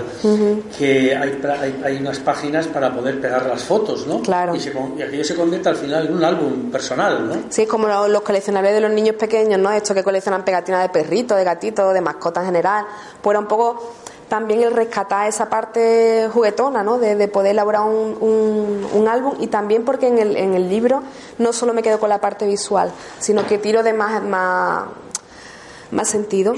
Speaker 1: que hay, hay, unas páginas para poder pegar las fotos, ¿no?
Speaker 4: Claro.
Speaker 1: Y, aquello se convierte al final en un álbum personal, ¿no?
Speaker 4: Sí, como los, coleccionables de los niños pequeños, ¿no? Estos que coleccionan pegatinas de perritos, de gatitos, de mascotas en general, pues era un poco también el rescatar esa parte juguetona, ¿no? De, poder elaborar un, un, álbum y también porque en el, en el libro no solo me quedo con la parte visual, sino que tiro de más, más, más sentido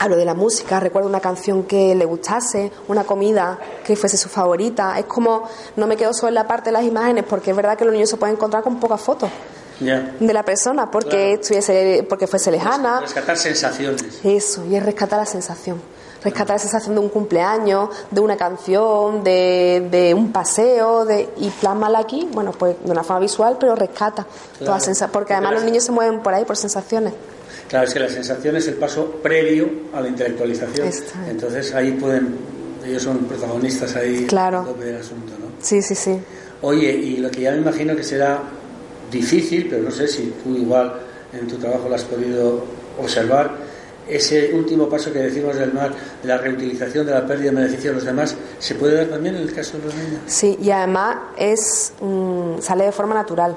Speaker 4: Hablo de la música, recuerdo una canción que le gustase, una comida que fuese su favorita. Es como, no me quedo solo en la parte de las imágenes, porque es verdad que los niños se pueden encontrar con pocas fotos de la persona, porque, estuviese, porque fuese lejana.
Speaker 1: Rescatar sensaciones.
Speaker 4: Eso, y es rescatar la sensación. Rescatar la sensación de un cumpleaños, de una canción, de, de un paseo, de, y plasmarla aquí, bueno, pues de una forma visual, pero rescata toda sensación, porque además los niños se mueven por ahí por sensaciones.
Speaker 1: Claro, es que la sensación es el paso previo a la intelectualización. Entonces ahí pueden, ellos son protagonistas ahí
Speaker 4: claro.
Speaker 1: del asunto, ¿no?
Speaker 4: Sí, sí, sí.
Speaker 1: Oye, y lo que ya me imagino que será difícil, pero no sé si tú igual en tu trabajo lo has podido observar, ese último paso que decimos del mar, de la reutilización de la pérdida de beneficio de los demás, ¿se puede dar también en el caso de los niños?
Speaker 4: Sí, y además es mm, sale de forma natural.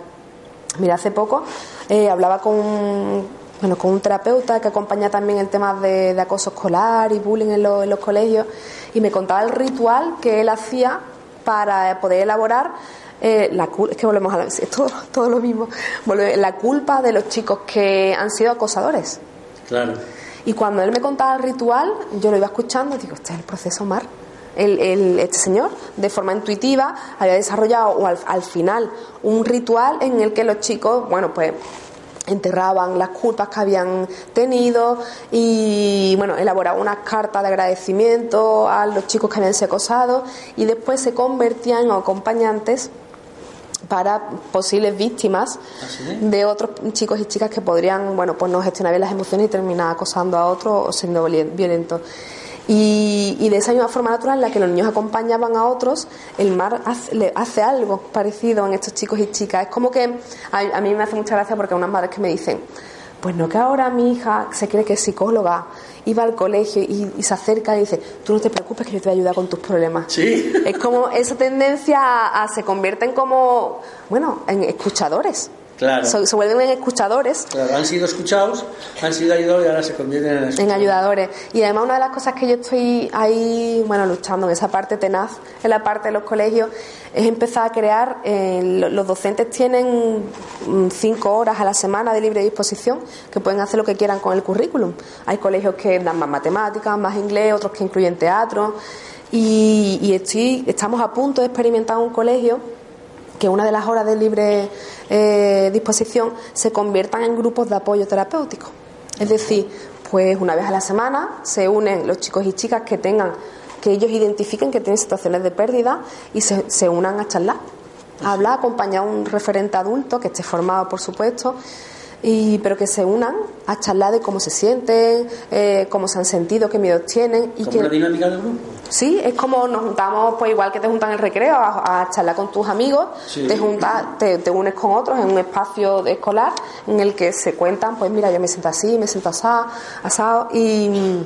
Speaker 4: Mira, hace poco eh, hablaba con bueno, con un terapeuta que acompaña también el tema de, acoso escolar y bullying en, los colegios, y me contaba el ritual que él hacía para poder elaborar eh, la es que volvemos a la, es todo, todo lo mismo, la culpa de los chicos que han sido acosadores.
Speaker 1: Claro.
Speaker 4: Y cuando él me contaba el ritual, yo lo iba escuchando y digo, este es el proceso Mar. El, este señor, de forma intuitiva, había desarrollado al, al final un ritual en el que los chicos, bueno, pues enterraban las culpas que habían tenido y bueno, elaboraba una carta de agradecimiento a los chicos que habían sido acosados y después se convertían en acompañantes para posibles víctimas
Speaker 1: ¿Ah,
Speaker 4: de otros chicos y chicas que podrían, bueno, pues no gestionar bien las emociones y terminar acosando a otros o siendo violentos. Y, de esa misma forma natural en la que los niños acompañaban a otros, el mar hace, le hace algo parecido en estos chicos y chicas. Es como que a, mí me hace mucha gracia porque hay unas madres que me dicen, pues no que ahora mi hija se cree que es psicóloga, iba al colegio y, se acerca y dice, tú no te preocupes que yo te voy a ayudar con tus problemas.
Speaker 1: Sí.
Speaker 4: Es como esa tendencia a, se convierten como, bueno, en escuchadores.
Speaker 1: Claro.
Speaker 4: Se, vuelven en escuchadores.
Speaker 1: Claro, han sido escuchados, han sido ayudados y ahora se convierten
Speaker 4: en, en ayudadores. Y además una de las cosas que yo estoy ahí, bueno, luchando en esa parte tenaz, en la parte de los colegios, es empezar a crear, eh, los docentes tienen mm, cinco horas a la semana de libre disposición que pueden hacer lo que quieran con el currículum. Hay colegios que dan más matemáticas, más inglés, otros que incluyen teatro. Y, y estoy, estamos a punto de experimentar un colegio que una de las horas de libre eh, disposición se conviertan en grupos de apoyo terapéutico. Es decir, pues una vez a la semana se unen los chicos y chicas que tengan, que ellos identifiquen que tienen situaciones de pérdida y se, se unan a charlar, a hablar, acompañar a un referente adulto que esté formado, por supuesto, y, pero que se unan a charlar de cómo se sienten, eh, cómo se han sentido, qué miedos tienen.
Speaker 1: Y ¿Como una dinámica de grupo?
Speaker 4: Sí, es como nos juntamos, pues igual que te juntan en el recreo a, charlar con tus amigos, te, juntas, te, te, unes con otros en un espacio escolar en el que se cuentan, pues mira, yo me siento así, me siento asado, asado y,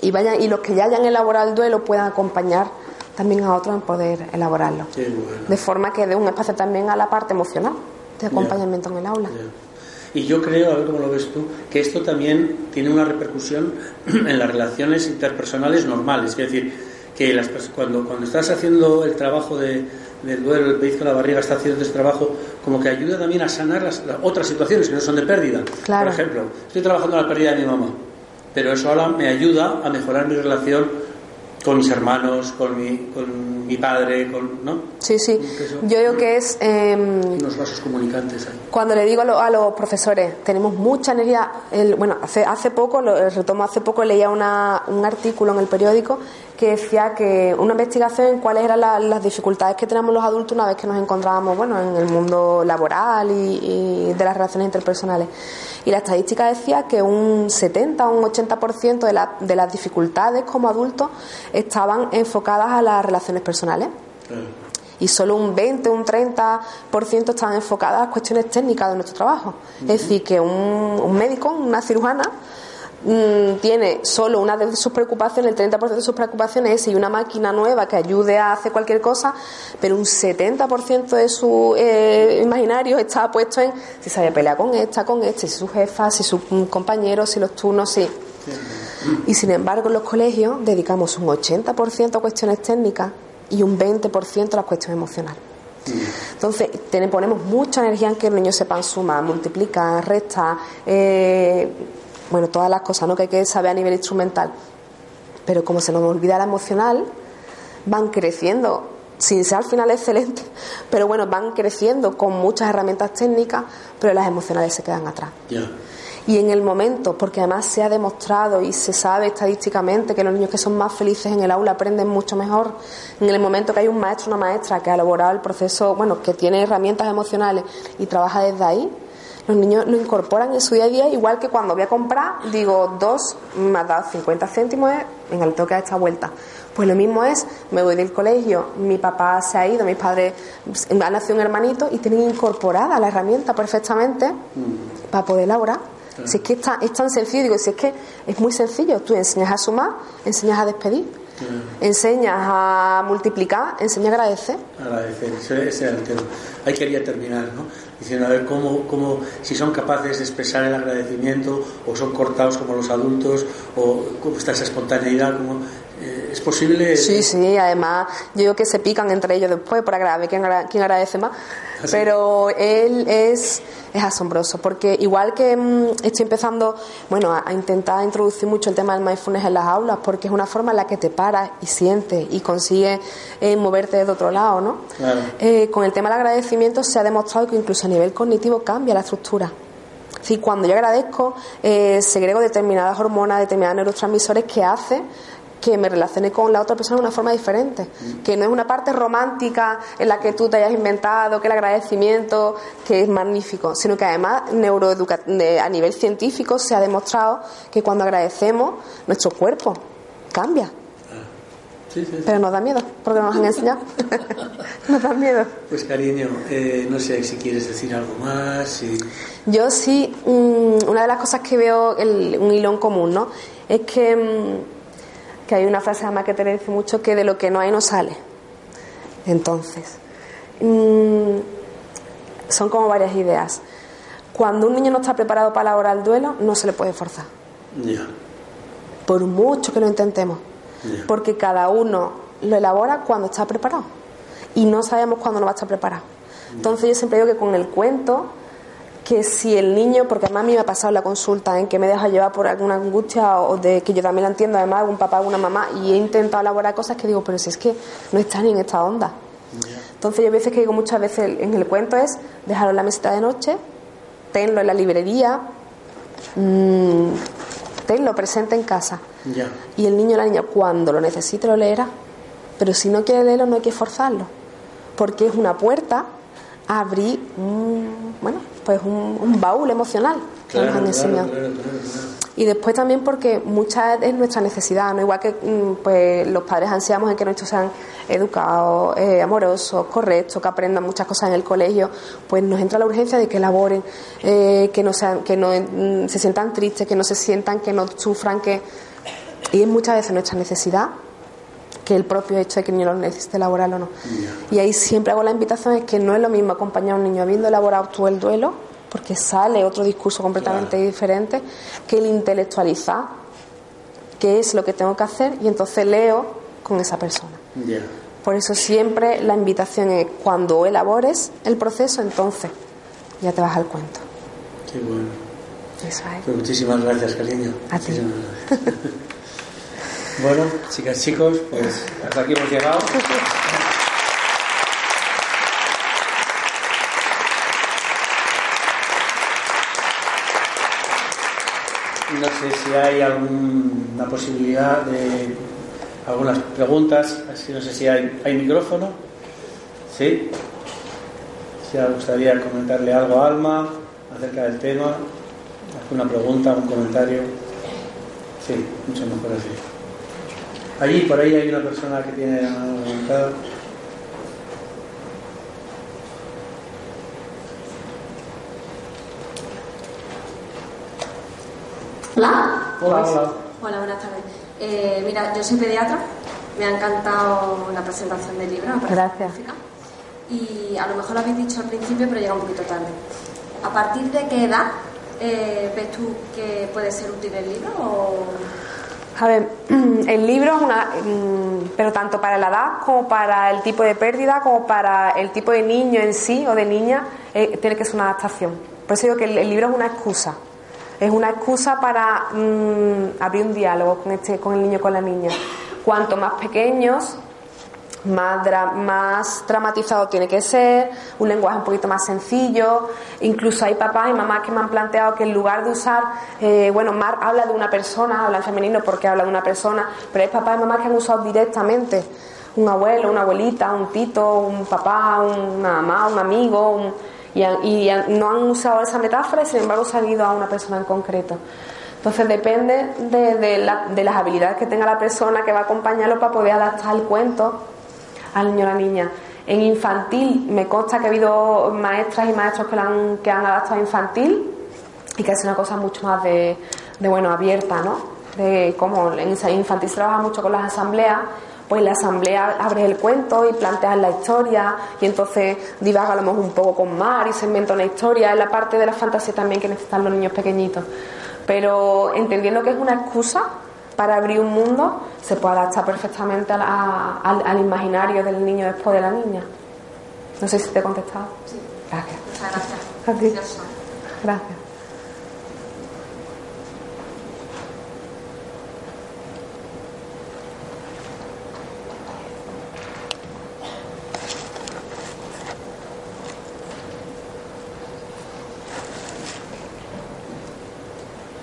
Speaker 4: y, vayan, y los que ya hayan elaborado el duelo puedan acompañar también a otros en poder elaborarlo. De forma que dé un espacio también a la parte emocional de acompañamiento en el aula.
Speaker 1: Y yo creo, a ver cómo lo ves tú, que esto también tiene una repercusión en las relaciones interpersonales normales. Es decir, que las, cuando, cuando estás haciendo el trabajo de, del duelo, el pellizco de la barriga está haciendo ese trabajo, como que ayuda también a sanar las, otras situaciones que no son de pérdida.
Speaker 4: Por
Speaker 1: ejemplo, estoy trabajando la pérdida de mi mamá, pero eso ahora me ayuda a mejorar mi relación con mis hermanos, con mi, con mi padre, con, ¿no?
Speaker 4: Sí, sí. Yo digo que es... Eh,
Speaker 1: unos vasos comunicantes ahí.
Speaker 4: Cuando le digo a, los profesores, tenemos mucha energía... El, bueno, hace, hace poco, lo retomo hace poco, leía una, un artículo en el periódico que decía que una investigación en cuáles eran las dificultades que tenemos los adultos una vez que nos encontrábamos bueno, en el mundo laboral y, de las relaciones interpersonales. Y la estadística decía que un 70 o un 80% de, la, de las dificultades como adultos estaban enfocadas a las relaciones personales. Y solo un 20 o un 30% estaban enfocadas a cuestiones técnicas de nuestro trabajo. Es decir, que un, un médico, una cirujana, mm, tiene solo una de sus preocupaciones, el 30% de sus preocupaciones es y una máquina nueva que ayude a hacer cualquier cosa, pero un 70% de su eh, imaginario está puesto en si sabe pelear con esta, con este, si su jefa, si sus compañeros, si los turnos, sí. Y sin embargo, en los colegios dedicamos un 80% a cuestiones técnicas y un 20% a las cuestiones emocionales. Entonces, ponemos mucha energía en que los niños sepan sumar, multiplicar, restar, eh, bueno, todas las cosas ¿no? que hay que saber a nivel instrumental. Pero como se nos olvida la emocional, van creciendo, sin ser al final excelente, pero bueno, van creciendo con muchas herramientas técnicas, pero las emocionales se quedan atrás. Y en el momento, porque además se ha demostrado y se sabe estadísticamente que los niños que son más felices en el aula aprenden mucho mejor, en el momento que hay un maestro o una maestra que ha elaborado el proceso, bueno, que tiene herramientas emocionales y trabaja desde ahí, los niños lo incorporan en su día a día, igual que cuando voy a comprar, digo, dos, me ha dado 50 céntimos, venga, le tengo que dar esta vuelta. Pues lo mismo es, me voy del colegio, mi papá se ha ido, mis padres han nacido un hermanito y tienen incorporada la herramienta perfectamente mm. para poder elaborar. Si es que es tan, sencillo, digo, si es que es muy sencillo, tú enseñas a sumar, enseñas a despedir, enseñas a multiplicar, enseñas a agradecer.
Speaker 1: Agradecer, ese, es el tema. Ahí quería terminar, ¿no? Diciendo, a ver, cómo, cómo, si son capaces de expresar el agradecimiento, o son cortados como los adultos, o cómo está esa espontaneidad, como eh, ¿Es posible?
Speaker 4: Sí, sí, además yo digo que se pican entre ellos después por agradecer quién, agradece más. ¿Ah, Pero él es, es asombroso porque igual que mm, estoy empezando bueno, a, intentar introducir mucho el tema del mindfulness en las aulas porque es una forma en la que te paras y sientes y consigues eh, moverte de otro lado, ¿no? Eh, con el tema del agradecimiento se ha demostrado que incluso a nivel cognitivo cambia la estructura. Es cuando yo agradezco, segrego determinadas hormonas, determinados neurotransmisores que hace que me relacione con la otra persona de una forma diferente, que no es una parte romántica en la que tú te hayas inventado, que el agradecimiento, que es magnífico, sino que además a nivel científico se ha demostrado que cuando agradecemos nuestro cuerpo cambia. Pero nos da miedo, porque nos han enseñado. nos da miedo.
Speaker 1: Pues cariño, eh, no sé si quieres decir algo más.
Speaker 4: Yo sí, mm, una de las cosas que veo, un hilo en común, ¿no? Es que mm, que hay una frase además que te dice mucho que de lo que no hay no sale. Entonces, mm, son como varias ideas. Cuando un niño no está preparado para elaborar el duelo, no se le puede forzar. Por mucho que lo intentemos. Porque cada uno lo elabora cuando está preparado. Y no sabemos cuándo no va a estar preparado. Entonces yo siempre digo que con el cuento que si el niño, porque además a mí me ha pasado la consulta en que me deja llevar por alguna angustia o de que yo también la entiendo, además, un papá o una mamá, y he intentado elaborar cosas que digo, pero si es que no está ni en esta onda. Entonces yo a veces que digo muchas veces en el cuento es dejarlo en la mesita de noche, tenlo en la librería, mmm, tenlo presente en casa. Y el niño o la niña cuando lo necesite lo leerá, pero si no quiere leerlo no hay que forzarlo, porque es una puerta a abrir, bueno, pues un, baúl emocional que nos han enseñado. y después también porque mucha es nuestra necesidad, ¿no? igual que mm, pues, los padres ansiamos en que nuestros sean educados, eh, amorosos, correctos, que aprendan muchas cosas en el colegio, pues nos entra la urgencia de que elaboren, eh, que no sean, que no mm, se sientan tristes, que no se sientan, que no sufran, que y es muchas veces nuestra necesidad que el propio hecho de que el niño lo necesite elaborar o no. Y ahí siempre hago la invitación es que no es lo mismo acompañar a un niño habiendo elaborado todo el duelo, porque sale otro discurso completamente diferente, que el intelectualizar qué es lo que tengo que hacer y entonces leo con esa persona. Por eso siempre la invitación es cuando elabores el proceso, entonces ya te vas al cuento.
Speaker 1: Qué bueno. Pues muchísimas gracias, cariño.
Speaker 4: A ti.
Speaker 1: Bueno, chicas, chicos, pues hasta aquí hemos llegado. No sé si hay alguna posibilidad de algunas preguntas. No sé si hay, hay micrófono. ¿Sí? Si os gustaría comentarle algo a Alma acerca del tema, alguna pregunta, un comentario. Sí, mucho mejor así. Allí, por ahí hay una persona que tiene la mano levantada.
Speaker 5: Hola.
Speaker 1: Hola, hola.
Speaker 5: Hola, buenas tardes. Eh, mira, yo soy pediatra, me ha encantado la presentación del libro.
Speaker 4: Gracias.
Speaker 5: Y a lo mejor lo habéis dicho al principio, pero llega un poquito tarde. ¿A partir de qué edad eh, ves tú que puede ser útil el libro? O...
Speaker 4: A ver, el libro es una. mm, Pero tanto para la edad como para el tipo de pérdida, como para el tipo de niño en sí o de niña, eh, tiene que ser una adaptación. Por eso digo que el, libro es una excusa. Es una excusa para mm, abrir un diálogo con, este, con el niño con la niña. Cuanto más pequeños, más, dra- más dramatizado tiene que ser, un lenguaje un poquito más sencillo. Incluso hay papás y mamás que me han planteado que en lugar de usar, eh, bueno, Mar habla de una persona, habla en femenino porque habla de una persona, pero hay papás y mamás que han usado directamente un abuelo, una abuelita, un tito, un papá, una mamá, un amigo, un- y, no han usado esa metáfora y sin embargo se han ido a una persona en concreto. Entonces depende de, de la- de las habilidades que tenga la persona que va a acompañarlo para poder adaptar el cuento al niño o la niña. En infantil me consta que ha habido maestras y maestros que, la han, que han adaptado a infantil y que es una cosa mucho más de, de, bueno, abierta, ¿no? De cómo en infantil se trabaja mucho con las asambleas, pues en la asamblea abres el cuento y planteas la historia y entonces divaga un poco con mar y se inventa una historia, es la parte de la fantasía también que necesitan los niños pequeñitos. Pero entendiendo que es una excusa para abrir un mundo, se puede adaptar perfectamente a la- al, al imaginario del niño después de la niña. No sé si te he contestado.
Speaker 5: Sí,
Speaker 4: Gracias.
Speaker 5: muchas gracias.
Speaker 4: A ti.
Speaker 5: Precioso.
Speaker 4: Gracias.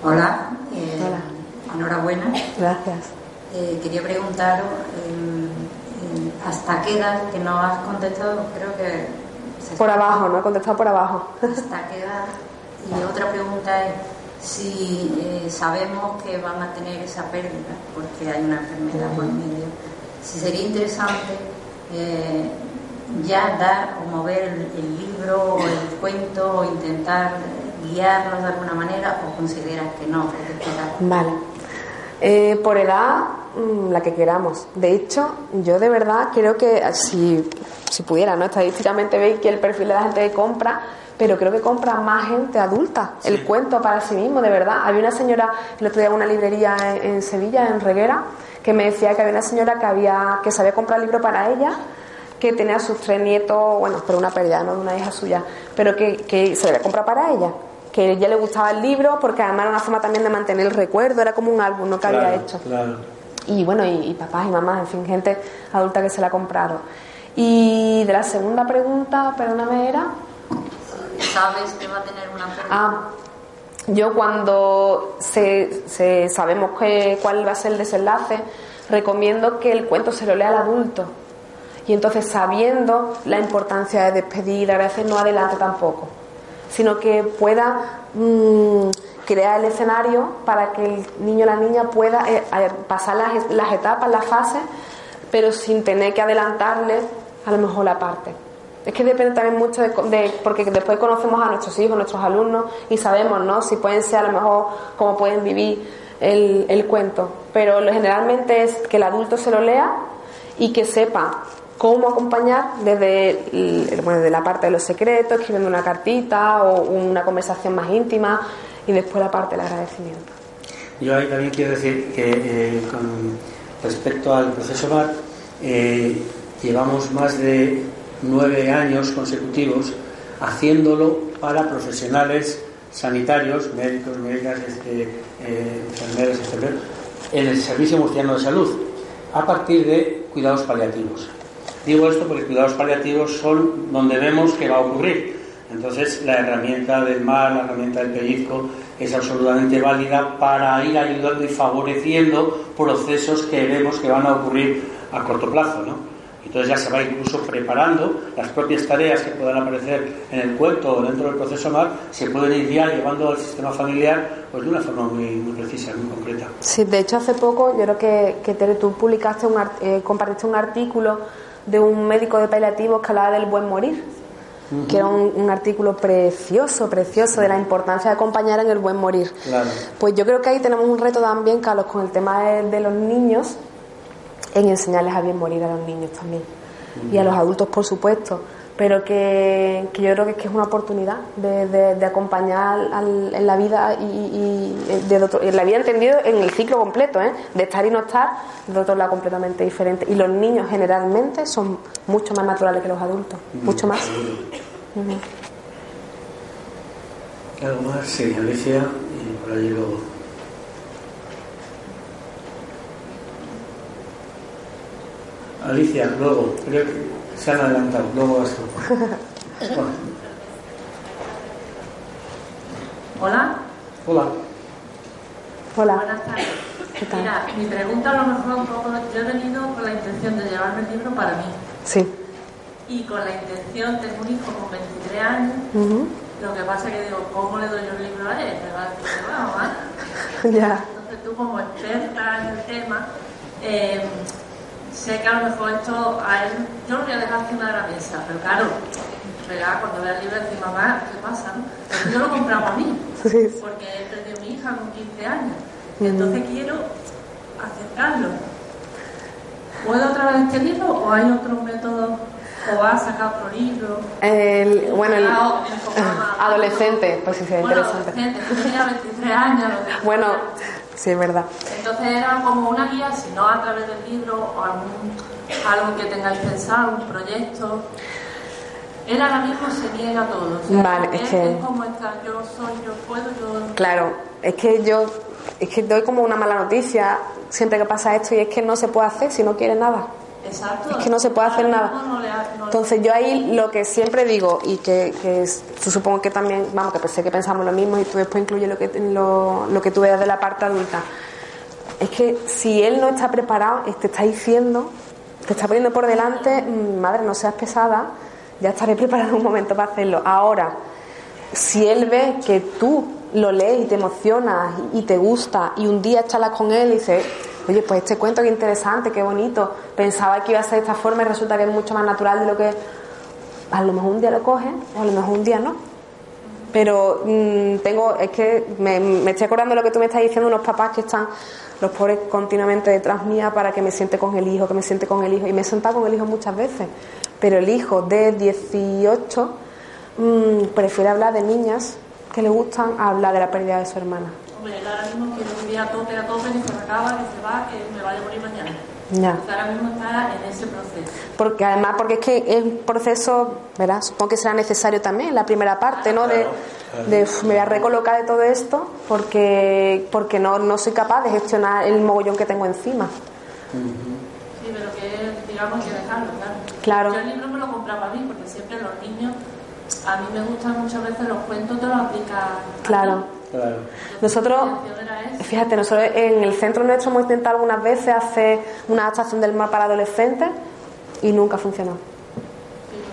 Speaker 6: Hola. Enhorabuena.
Speaker 4: Gracias.
Speaker 6: Eh, quería preguntaros eh, eh, hasta qué edad, que no has contestado, creo que...
Speaker 4: Por abajo, ¿no? He contestado por abajo.
Speaker 6: ¿Hasta qué edad? Y otra pregunta es si eh, sabemos que van a tener esa pérdida, porque hay una enfermedad por medio, si sería interesante eh, ya dar o mover el, el libro o el cuento o intentar guiarlos de alguna manera o consideras que no, que.
Speaker 4: Vale. Eh, por edad, mm, la que queramos. De hecho, yo de verdad creo que eh, si, si pudiera, ¿no? Estadísticamente veis que el perfil de la gente que compra, pero creo que compra más gente adulta. El cuento para sí mismo, de verdad. Había una señora, el otro día en una librería en, en Sevilla, en Reguera, que me decía que había una señora que había que sabía comprar libro para ella que tenía sus tres nietos, bueno, pero una pérdida, no de una hija suya, pero que, que se le había comprado para ella. Que a ella le gustaba el libro porque además era una forma también de mantener el recuerdo, era como un álbum ¿no? que había hecho.
Speaker 1: Claro.
Speaker 4: Y bueno, y, y papás y mamás, en fin, gente adulta que se la ha comprado. Y de la segunda pregunta, perdóname, era.
Speaker 6: ¿Sabes que va a tener una pérdida?
Speaker 4: Ah, yo cuando se, se- sabemos que, cuál va a ser el desenlace, recomiendo que el cuento se lo lea al adulto. Y entonces, sabiendo la importancia de despedir, agradecer, no adelante tampoco, sino que pueda mm, crear el escenario para que el niño o la niña pueda eh, eh, pasar las, las etapas, las fases, pero sin tener que adelantarle a lo mejor la parte. Es que depende también mucho de, de- porque después conocemos a nuestros hijos, nuestros alumnos y sabemos, ¿no? Si pueden ser a lo mejor cómo pueden vivir el, el cuento. Pero lo generalmente es que el adulto se lo lea y que sepa cómo acompañar desde, bueno, desde la parte de los secretos, escribiendo una cartita o una conversación más íntima y después la parte del agradecimiento.
Speaker 1: Yo ahí también quiero decir que eh, respecto al proceso MAR, eh, llevamos más de nueve años consecutivos haciéndolo para profesionales sanitarios, médicos, médicas, este, eh, enfermeras, etcétera, en el Servicio Murciano de Salud, a partir de cuidados paliativos. Digo esto porque cuidados paliativos son donde vemos que va a ocurrir. Entonces, la herramienta del mar, la herramienta del pellizco, es absolutamente válida para ir ayudando y favoreciendo procesos que vemos que van a ocurrir a corto plazo. ¿no? Entonces ya se va incluso preparando las propias tareas que puedan aparecer en el cuento o dentro del proceso MAR, se pueden ir ya llevando al sistema familiar pues, de una forma muy, muy precisa, muy concreta.
Speaker 4: Sí, de hecho hace poco yo creo que, tú publicaste un, eh, compartiste un artículo de un médico de paliativos que hablaba del buen morir que era un, un artículo precioso, precioso de la importancia de acompañar en el buen morir.
Speaker 1: Claro.
Speaker 4: Pues yo creo que ahí tenemos un reto también, Carlos, con el tema de, de los niños, en enseñarles a bien morir a los niños también. Y a los adultos, por supuesto. Pero que, que yo creo que es, que es una oportunidad de, de- de acompañar al- en la vida y, y de otro- en la vida entendido en el ciclo completo, ¿eh? de estar y no estar, de otro lado completamente diferente. Y los niños generalmente son mucho más naturales que los adultos, mucho más.
Speaker 1: ¿Algo más? Sí, Alicia y por allí luego. Alicia, luego, creo que se han adelantado, luego vas tú.
Speaker 6: Hola.
Speaker 1: hola.
Speaker 4: Hola.
Speaker 6: Buenas tardes.
Speaker 4: ¿Qué tal?
Speaker 6: Mira, mi pregunta a lo mejor un poco, yo he venido con la intención de llevarme el libro para mí
Speaker 4: Sí.
Speaker 6: y con la intención, tengo un hijo con 23 años,
Speaker 4: Ujú.
Speaker 6: lo que pasa es que digo, ¿cómo le doy yo el libro a él? Me va a
Speaker 4: ya.
Speaker 6: Entonces tú como experta en el tema, eh, sé que a lo mejor esto a él, yo lo voy a dejar encima de la mesa, pero claro, verá, cuando vea el libro decir, mamá, ¿qué pasa? no? Yo lo compraba a mí, porque he perdido a mi hija con 15 años. Y entonces quiero acercarlo. ¿Puedo otra vez este libro o hay otro método? ¿O has sacado otro libro?
Speaker 4: El, bueno, el adolescente, pues sí, sería
Speaker 6: Bueno,
Speaker 4: interesante.
Speaker 6: adolescente, yo tenía 23 años.
Speaker 4: Bueno, sí, es verdad.
Speaker 6: entonces era como una guía, si no a través del libro o algún, algo que tengáis pensado, un proyecto. Él ahora mismo se niega a todo. o sea,
Speaker 4: Vale, es que-
Speaker 6: es como está, yo soy, yo puedo, yo...
Speaker 4: Claro, es que yo es que doy como una mala noticia siempre que pasa esto y es que no se puede hacer si no quiere nada.
Speaker 6: Exacto.
Speaker 4: Es que no se puede hacer nada. Entonces yo ahí lo que siempre digo y que, que es- supongo que también, vamos, que sé que pensamos lo mismo y tú después incluyes lo que, lo, lo que tú veas de la parte adulta, es que si él no está preparado, te está diciendo, te está poniendo por delante, "Mm, madre, no seas pesada, ya estaré preparado en un momento para hacerlo. Ahora, si él ve que tú lo lees y te emocionas y y te gusta y un día charlas con él y dices, oye, pues este cuento qué interesante, qué bonito, pensaba que iba a ser de esta forma y resulta que es mucho más natural de lo que a lo mejor un día lo coge o a lo mejor un día no. Pero mm, tengo, es que me, estoy acordando de lo que tú me estás diciendo, unos papás que están, los pobres, continuamente detrás mía para que me siente con el hijo, que me siente con el hijo. Y me he sentado con el hijo muchas veces. Pero el hijo de 18 mm, prefiere hablar de niñas que le gustan a hablar de la pérdida de su hermana.
Speaker 6: Hombre, él ahora mismo quiere vivir a tope, a tope, que se me acaba, que se va, que me vaya a morir mañana.
Speaker 4: Ya.
Speaker 6: Ahora mismo está en ese proceso.
Speaker 4: Porque además, porque es que es un proceso, ¿verdad? Supongo que será necesario también la primera parte, ¿no? De, de "Uf, me voy a recolocar de todo esto porque, porque no, no soy capaz de gestionar el mogollón que tengo encima.
Speaker 6: Sí, pero que digamos que dejarlo, claro.
Speaker 4: Claro.
Speaker 6: Yo el libro me lo compraba a mí, porque siempre los niños, a mí me gustan muchas veces los cuentos, te los aplicas.
Speaker 4: Claro.
Speaker 1: Claro.
Speaker 4: Nosotros, fíjate, nosotros en el centro nuestro hemos intentado algunas veces hacer una adaptación del mar para adolescentes y nunca funcionó.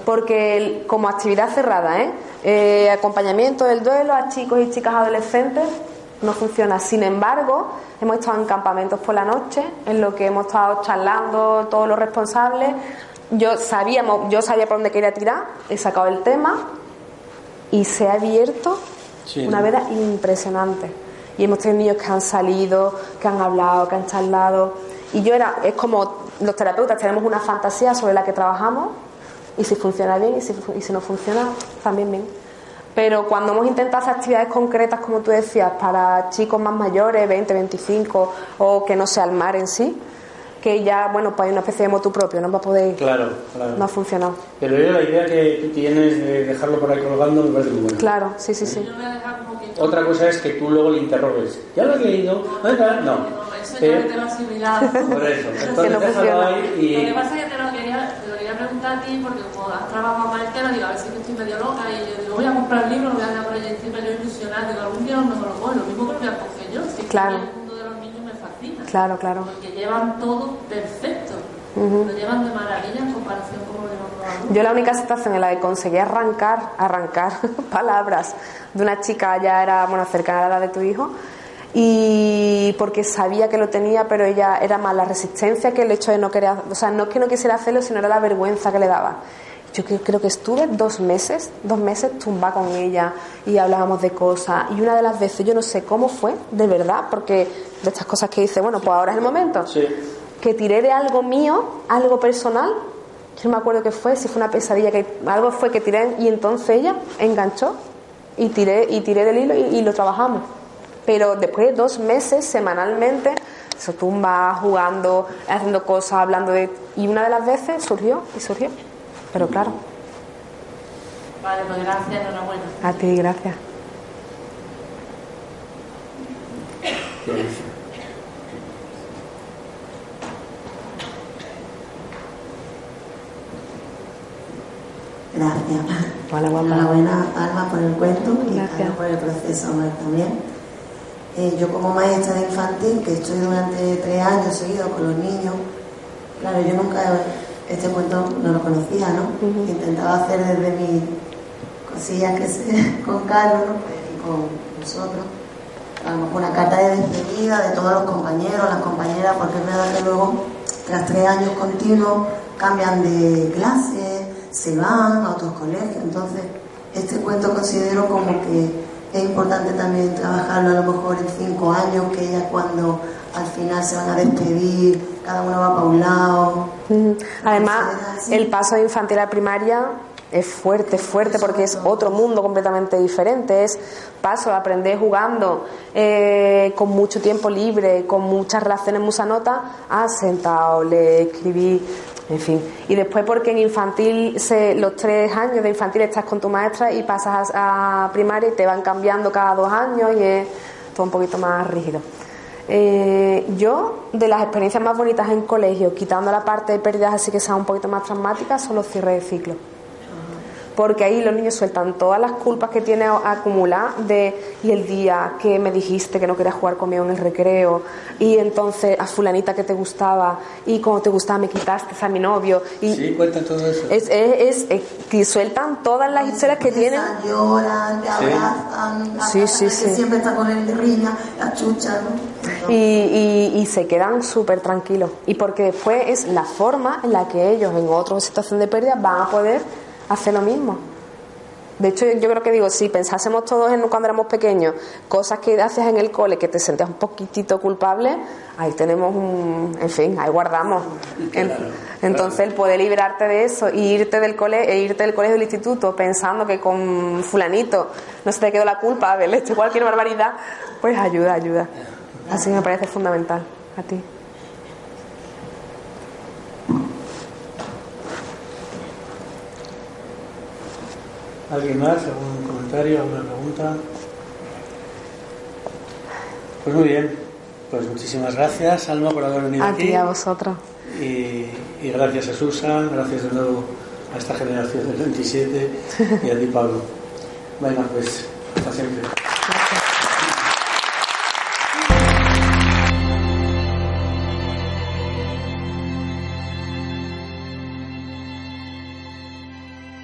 Speaker 4: Porque como actividad cerrada, ¿eh? Eh, acompañamiento del duelo a chicos y chicas adolescentes no funciona. Sin embargo, hemos estado en campamentos por la noche, en lo que hemos estado charlando todos los responsables. Yo sabíamos, yo sabía por dónde quería tirar, he sacado el tema y se ha abierto
Speaker 1: Sí,
Speaker 4: una
Speaker 1: ¿no?
Speaker 4: veda impresionante. Y hemos tenido niños que han salido, que han hablado, que han charlado. Y yo era, es como los terapeutas tenemos una fantasía sobre la que trabajamos y si funciona bien y si, y si no funciona también bien. Pero cuando hemos intentado hacer actividades concretas, como tú decías, para chicos más mayores, 20, 25, o que no sea el mar en sí, que ya, bueno, pues hay una especie de motu propio, no va a poder,
Speaker 1: Claro, claro.
Speaker 4: no ha funcionado.
Speaker 1: Pero yo la idea que tú tienes de dejarlo por ahí colgando me parece muy buena.
Speaker 4: Claro, sí, sí, sí.
Speaker 6: Voy.
Speaker 1: Otra cosa es que tú luego le interrogues. ¿Ya lo has leído? ¿Dónde está? No.
Speaker 6: Eso
Speaker 1: Eh,
Speaker 6: ya me tengo asimilado.
Speaker 1: por eso.
Speaker 4: Que
Speaker 1: Entonces
Speaker 4: no
Speaker 1: déjalo
Speaker 4: funciona.
Speaker 1: ahí
Speaker 6: Lo que
Speaker 1: y...
Speaker 6: pasa es que te lo quería, te lo quería preguntar a ti porque como has trabajado más el tema, digo, a ver si estoy medio loca y yo digo, voy a comprar el libro, lo voy a dejar por allá encima, yo ilusionada, digo, algún día lo mejor lo cojo, lo mismo que lo voy a coger yo, si es que
Speaker 4: Claro, claro.
Speaker 6: Porque llevan todo perfecto, lo llevan de maravilla en comparación con lo los adultos.
Speaker 4: Yo la única situación en la que conseguí arrancar, arrancar palabras de una chica ya era, bueno, cercana a la edad de tu hijo, y porque sabía que lo tenía, pero ella era más la resistencia que el hecho de no querer, o sea, no es que no quisiera hacerlo, sino era la vergüenza que le daba. yo creo, que estuve dos meses, dos meses tumba con ella y hablábamos de cosas. Y una de las veces, yo no sé cómo fue, de verdad, porque de estas cosas que dice, bueno, pues ahora es el momento, que tiré de algo mío, algo personal. Yo no me acuerdo qué fue, si fue una pesadilla, que algo fue que tiré y entonces ella enganchó y tiré, y tiré del hilo y, lo trabajamos. Pero después de dos meses, semanalmente, se tumba jugando, haciendo cosas, hablando de... Y una de las veces surgió y surgió. Pero claro.
Speaker 6: Vale, pues gracias, enhorabuena.
Speaker 4: A ti, gracias.
Speaker 7: Gracias.
Speaker 4: Hola, guapa.
Speaker 7: Enhorabuena, Alma, por el cuento y por el proceso también. Eh, yo como maestra de infantil, que estoy durante tres años seguidos con los niños, claro, yo nunca este cuento no lo conocía, ¿no? Intentaba hacer desde mis cosillas que sé con Carlos y con nosotros. A lo mejor una carta de despedida de todos los compañeros, las compañeras, porque es verdad que luego, tras tres años continuos, cambian de clase, se van a otros colegios. Entonces, este cuento considero como que es importante también trabajarlo a lo mejor en cinco años, que ella cuando al final se van a despedir, cada uno va para un lado.
Speaker 4: Además, el paso de infantil a primaria es fuerte, fuerte porque es otro mundo completamente diferente. Es paso, aprender jugando eh, con mucho tiempo libre, con muchas relaciones musanotas, a sentado, le escribí, en fin. Y después porque en infantil, se, los tres años de infantil estás con tu maestra y pasas a primaria y te van cambiando cada dos años y es todo un poquito más rígido. Eh, yo, de las experiencias más bonitas en colegio, quitando la parte de pérdidas así que sean un poquito más traumáticas, son los cierres de ciclo porque ahí los niños sueltan todas las culpas que tienen acumuladas de y el día que me dijiste que no querías jugar conmigo en el recreo y entonces a fulanita que te gustaba y como te gustaba me quitaste a mi novio y
Speaker 1: sí cuentan todo eso.
Speaker 4: es, es, es, que sueltan todas las historias que tienen.
Speaker 7: lloran te abrazan
Speaker 4: sí sí sí,
Speaker 7: siempre está con el riña la chucha ¿no?
Speaker 4: y, y, y, se quedan súper tranquilos. Y porque después es la forma en la que ellos en otra situación de pérdida van a poder hace lo mismo. De hecho, yo creo que digo, si pensásemos todos en cuando éramos pequeños, cosas que haces en el cole que te sentías un poquitito culpable, ahí tenemos un, en fin, ahí guardamos. Entonces, el poder librarte de eso e irte del cole, e irte del colegio del instituto pensando que con fulanito no se te quedó la culpa de hecho cualquier barbaridad, pues ayuda, ayuda. Así me parece fundamental. A ti.
Speaker 1: ¿Alguien más? ¿Algún comentario? ¿Alguna pregunta? Pues muy bien. Pues muchísimas gracias, Alma, por haber venido aquí.
Speaker 4: A ti, a vosotros.
Speaker 1: Y, y, gracias a Susan, gracias de nuevo a esta generación del 27 y a ti, Pablo. Venga, pues, hasta siempre. Gracias.